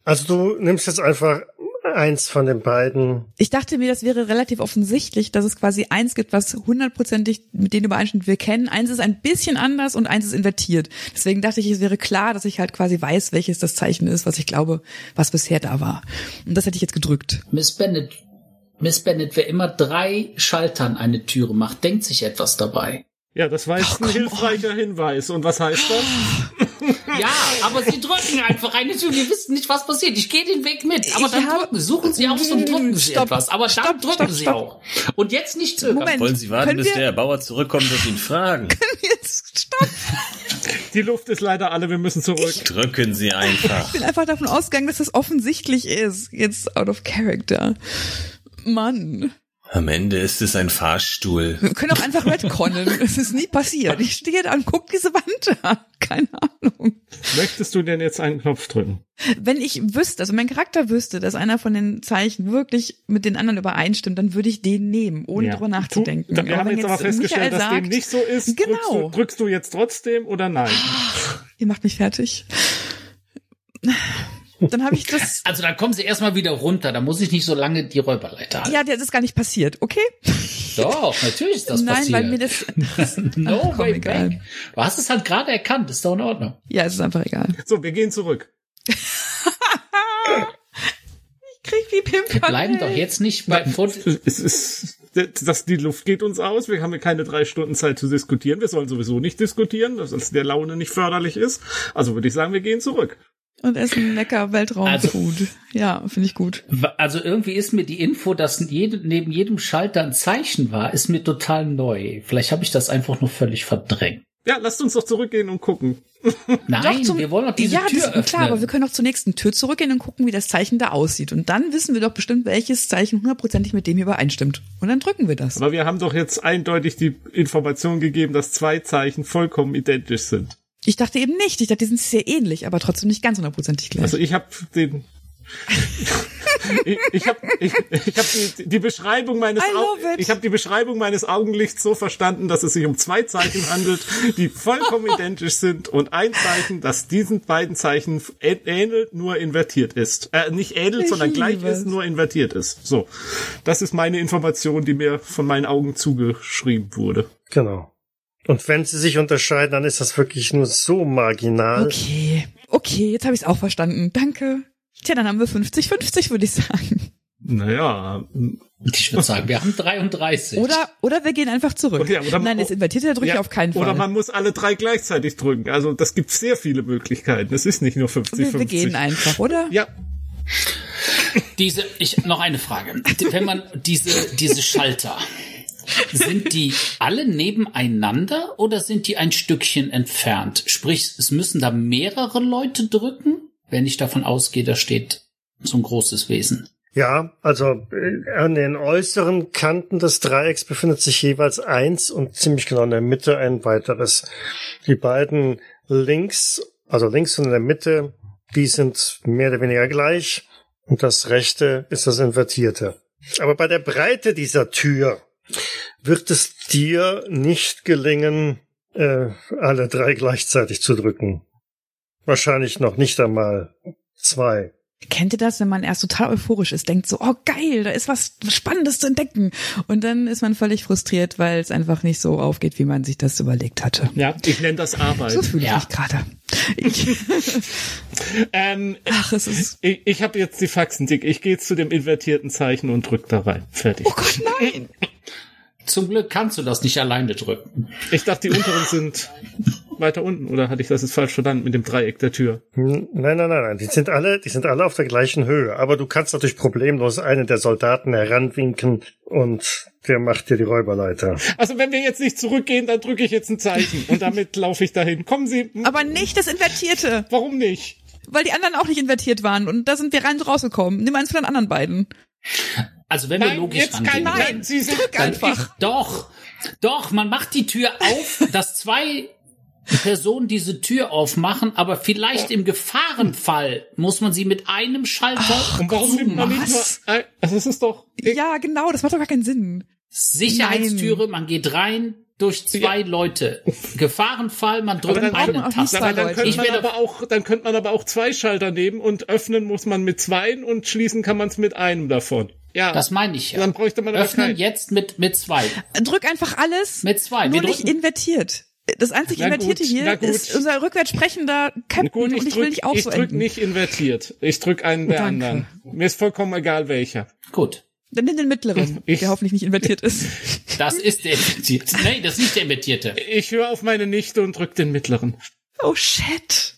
Also du nimmst jetzt einfach eins von den beiden. Ich dachte mir, das wäre relativ offensichtlich, dass es quasi eins gibt, was hundertprozentig mit denen übereinstimmt, die wir kennen. Eins ist ein bisschen anders und eins ist invertiert. Deswegen dachte ich, es wäre klar, dass ich halt quasi weiß, welches das Zeichen ist, was ich glaube, was bisher da war. Und das hätte ich jetzt gedrückt. Miss Bennett, Miss Bennett, wer immer drei Schaltern eine Türe macht, denkt sich etwas dabei. Ja, das war jetzt Ach, ein come hilfreicher Hinweis. Und was heißt das? [GASPS] [LAUGHS] Ja, aber sie drücken einfach eine Tür. Wir wissen nicht, was passiert. Ich gehe den Weg mit. Aber dann habe- drücken, suchen sie aus und drücken sie Stopp, etwas. Aber dann stopp, drücken stopp, sie stopp. auch. Und jetzt nicht zögern. Moment. Wollen Sie warten, bis wir- der Bauer zurückkommt und ihn fragen? [LAUGHS] Jetzt stopp. Die Luft ist leider alle, wir müssen zurück. Drücken Sie einfach. Ich bin einfach davon ausgegangen, dass das offensichtlich ist. Jetzt out of character. Mann. Am Ende ist es ein Fahrstuhl. Wir können auch einfach retconnen. [LAUGHS] Es ist nie passiert. Ich stehe da und guck diese Wand an. Keine Ahnung. Möchtest du denn jetzt einen Knopf drücken? Wenn ich wüsste, also mein Charakter wüsste, dass einer von den Zeichen wirklich mit den anderen übereinstimmt, dann würde ich den nehmen, ohne Ja. drüber nachzudenken. Du, wir haben wenn jetzt aber festgestellt, Michael dass dem sagt, nicht so ist. Drückst Genau. du, drückst du jetzt trotzdem oder nein? Ihr macht mich fertig. Dann habe ich das. [LAUGHS] Also dann kommen sie erstmal wieder runter. Da muss ich nicht so lange die Räuberleiter halten. Ja, das ist gar nicht passiert, okay? Doch, natürlich ist das [LAUGHS] Nein, passiert. weil mir das. [LAUGHS] no Ach, komm, way egal. back. Du hast es halt gerade erkannt. Ist doch in Ordnung. Ja, es ist einfach egal. So, wir gehen zurück. Ich krieg wie Pimp. Wir bleiben doch jetzt nicht bei vor Es ist, das, die Luft geht uns aus. Wir haben ja keine drei Stunden Zeit zu diskutieren. Wir sollen sowieso nicht diskutieren, dass es der Laune nicht förderlich ist. Also würde ich sagen, wir gehen zurück. Und essen lecker Weltraumfood. ja, finde ich gut. Also irgendwie ist mir die Info, dass jede, neben jedem Schalter ein Zeichen war, ist mir total neu. Vielleicht habe ich das einfach nur völlig verdrängt. Ja, lasst uns doch zurückgehen und gucken. [LAUGHS] Nein, Doch, zum- wir wollen doch diese ja, Tür das, öffnen. klar, aber wir können auch zur nächsten Tür zurückgehen und gucken, wie das Zeichen da aussieht. Und dann wissen wir doch bestimmt, welches Zeichen hundertprozentig mit dem hier übereinstimmt. Und dann drücken wir das. Aber wir haben doch jetzt eindeutig die Information gegeben, dass zwei Zeichen vollkommen identisch sind. Ich dachte eben nicht. Ich dachte, die sind sehr ähnlich, aber trotzdem nicht ganz hundertprozentig gleich. Also ich habe den [LAUGHS] ich, ich habe ich, ich hab die, die Beschreibung meines ich habe die Beschreibung meines Augenlichts so verstanden, dass es sich um zwei Zeichen handelt, die vollkommen [LAUGHS] identisch sind und ein Zeichen, das diesen beiden Zeichen ähnelt, nur invertiert ist. Äh, nicht ähnelt, Ich sondern gleich ist, nur invertiert ist. So, das ist meine Information, die mir von meinen Augen zugeschrieben wurde. Genau. Und wenn sie sich unterscheiden, dann ist das wirklich nur so marginal. okay. Okay, jetzt habe ich es auch verstanden. Danke. Tja, dann haben wir 50-50, würde ich sagen. Naja, Ich würde sagen, wir haben 33. Oder, oder wir gehen einfach zurück. Ja, oder- Nein, das invertierte drücke ich ja, auf keinen Fall. Oder man muss alle drei gleichzeitig drücken. Also das gibt sehr viele Möglichkeiten. Es ist nicht nur 50 wir, wir 50. gehen einfach, oder? Ja, Diese, ich, noch eine Frage. Wenn man diese, diese Schalter, sind die alle nebeneinander oder sind die ein Stückchen entfernt? Sprich, es müssen da mehrere Leute drücken, wenn ich davon ausgehe, da steht so ein großes Wesen. Ja, also äh, an den äußeren Kanten des Dreiecks befindet sich jeweils eins und ziemlich genau in der Mitte ein weiteres. Die beiden links, also links und in der Mitte, die sind mehr oder weniger gleich und das rechte ist das invertierte. Aber bei der Breite dieser Tür wird es dir nicht gelingen, äh, alle drei gleichzeitig zu drücken. Wahrscheinlich noch nicht einmal zwei. Kennt ihr das, wenn man erst total euphorisch ist, denkt so, oh geil, da ist was Spannendes zu entdecken. Und dann ist man völlig frustriert, weil es einfach nicht so aufgeht, wie man sich das überlegt hatte. ja, ich nenne das Arbeit. So fühle ich Ja. mich gerade. Ich, [LAUGHS] Ähm, ach, es ist. ich ich habe jetzt die Faxen dick. Ich gehe jetzt zu dem invertierten Zeichen und drück da rein. Fertig. Oh Gott, nein! [LAUGHS] Zum Glück kannst du das nicht alleine drücken. Ich dachte, die unteren sind weiter unten. Oder hatte ich das jetzt falsch verstanden mit dem Dreieck der Tür? Hm, Nein, nein, nein, nein. Die sind alle, die sind alle auf der gleichen Höhe. Aber du kannst natürlich problemlos einen der Soldaten heranwinken und der macht dir die Räuberleiter. Also wenn wir jetzt nicht zurückgehen, dann drücke ich jetzt ein Zeichen. Und damit laufe ich dahin. Kommen Sie. Aber nicht das Invertierte, Warum nicht? weil die anderen auch nicht invertiert waren. Und da sind wir rein und rausgekommen. Nimm eins von den anderen beiden. Also wenn wir Nein, logisch jetzt rangehen. kein Nein, Nein, Sie Dann einfach. Ich, doch, doch, man macht die Tür auf, [LAUGHS] dass zwei Personen diese Tür aufmachen, aber vielleicht im Gefahrenfall muss man sie mit einem Schalter Und warum nimmt man nicht ein, also es ist doch Ja, genau, das macht doch gar keinen Sinn. Sicherheitstüre, man geht rein durch zwei Leute. Gefahrenfall, man drückt dann einen zwei aber dann könnte Ich man werde- aber auch dann könnte man aber auch zwei Schalter nehmen und öffnen muss man mit zweien und schließen kann man es mit einem davon. Ja. Das meine ich ja. dann bräuchte man Öffnen jetzt mit, mit zwei. Drück einfach alles. Mit zwei. Nur Wir nicht invertiert. Das einzig Na Invertierte gut, hier ist unser rückwärts sprechender Captain Gut, und ich ich will drück, nicht auch ich so drück enden. nicht invertiert. Ich drück einen der Danke. anderen. Mir ist vollkommen egal welcher. Gut. Dann nimm den mittleren, [LAUGHS] Ich- der hoffentlich nicht invertiert ist. Das ist der Invertierte. Nein, das ist nicht der Invertierte. Ich höre auf meine Nichte und drück den mittleren. Oh shit.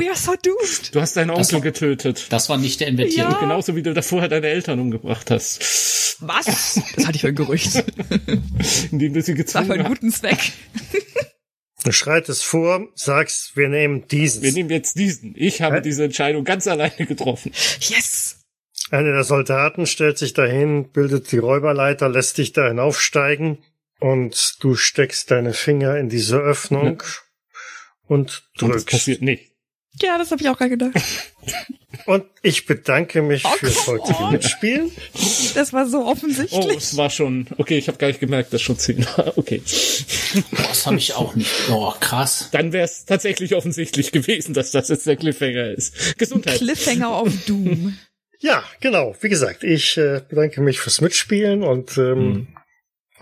We are so doomed. Du hast deinen Das Onkel war- getötet. Das war nicht der Invertierte. Ja. Genauso wie du davor deine Eltern umgebracht hast. Was? Das hatte ich für ein Gerücht. [LAUGHS] Indem du sie Das war für gezwungen einen hast. guten Zweck. Du schreitest vor, sagst, wir nehmen dieses. Wir nehmen jetzt diesen. Ich habe Hä? diese Entscheidung ganz alleine getroffen. Yes. Einer der Soldaten stellt sich dahin, bildet die Räuberleiter, lässt dich da hinaufsteigen und du steckst deine Finger in diese Öffnung und Und das drückst. passiert nicht. Ja, das habe ich auch gerade gedacht. [LAUGHS] Und ich bedanke mich Oh, fürs heutige on. Mitspielen. Das war so Oh, offensichtlich. es war schon. Okay, ich habe gar nicht gemerkt, dass schon zehn war. [LAUGHS] Okay. Boah, das habe ich auch nicht. Oh, krass. Dann wäre es tatsächlich offensichtlich gewesen, dass das jetzt der Cliffhanger ist. Gesundheit. Cliffhanger auf [LAUGHS] Doom. Ja, genau. Wie gesagt, ich äh, bedanke mich fürs Mitspielen und ähm, Mhm.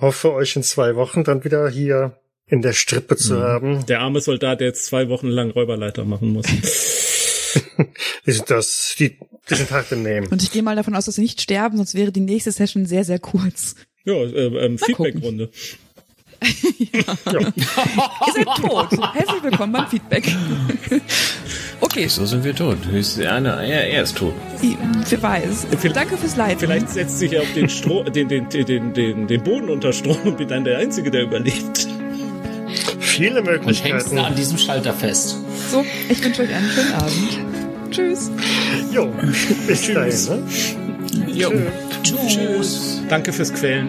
hoffe, euch in zwei Wochen dann wieder hier in der Strippe zu Mhm. haben. Der arme Soldat, der jetzt zwei Wochen lang Räuberleiter machen muss. [LAUGHS] [LAUGHS] Die sind das, die, die sind hart im Nehmen. Und ich gehe mal davon aus, dass sie nicht sterben, sonst wäre die nächste Session sehr, sehr kurz. ja, äh, ähm, Feedback-Runde. [LAUGHS] Ihr seid tot. Herzlich willkommen beim Feedback. Okay, So sind wir tot. Höchst, ja, na, er, er ist tot. wer weiß. Danke fürs Leiten. Vielleicht setzt sich er auf den, Stro den, den, den, den, den Boden unter Strom und wird dann der Einzige, der überlebt. Viele Und hängst Möglichkeiten. du an diesem Schalter fest. So, ich wünsche euch einen schönen Abend. Tschüss. Jo, bis dahin. Tschüss. Ne? Jo. Tschüss. Danke fürs Quälen.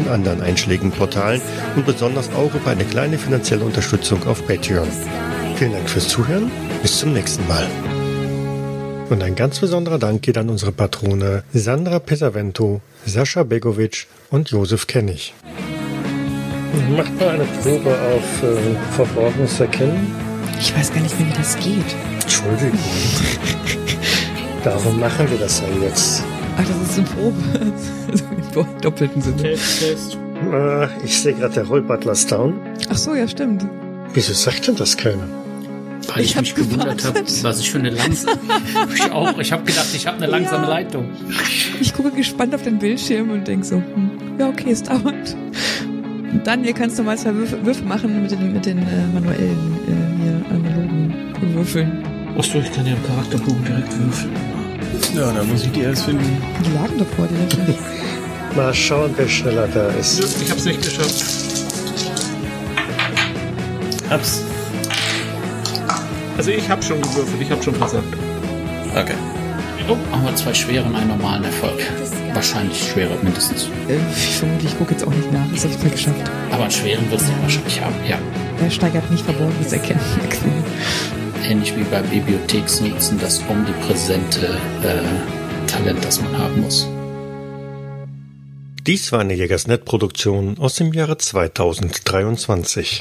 und anderen einschlägigen Portalen und besonders auch über eine kleine finanzielle Unterstützung auf Patreon. Vielen Dank fürs Zuhören, bis zum nächsten Mal. Und ein ganz besonderer Dank geht an unsere Patrone Sandra Pesavento, Sascha Begovic und Josef Kennig. Macht mal eine Probe auf äh, Verborgenes Erkennen. Ich weiß gar nicht mehr, wie das geht. Entschuldigung. [LAUGHS] Darum machen wir das ja jetzt. Ach, das ist eine Probe. [LAUGHS] Also im doppelten Sinne. Test, Test. Äh, ich sehe gerade, der Roll Butler's down. Ach so, ja, stimmt. Wieso sagt denn das keiner? Weil ich, Ich hab mich gewundert habe, was ich für eine langsame. [LAUGHS] ich auch. Ich habe gedacht, ich habe eine langsame Ja. Leitung. Ich gucke gespannt auf den Bildschirm und denke so, hm, ja, okay, es dauert. Und dann, ihr kannst nochmal zwei Würfe, Würfe machen mit den, mit den äh, manuellen, äh, hier, analogen Würfeln. Achso, ich kann ja im Charakterbogen direkt würfeln. Ja, da muss ich die erst finden. Die lagen doch vor dir. Mal schauen, wer schneller da ist. Ich hab's nicht geschafft. Hab's. Also ich hab schon gewürfelt, ich hab schon versagt. Okay. Oh, haben wir zwei schweren und einen normalen Erfolg. Wahrscheinlich schwerer, mindestens. Äh, ich vermute, ich gucke jetzt auch nicht nach. Das habe ich mal geschafft. Aber einen schweren wird es ja wahrscheinlich haben. Ja. Er steigert nicht verborgenes Erkennen. Ähnlich wie bei Bibliotheksnutzen das omnipräsente äh, Talent, das man haben muss. Dies war eine Jägersnet-Produktion aus dem Jahre 2023.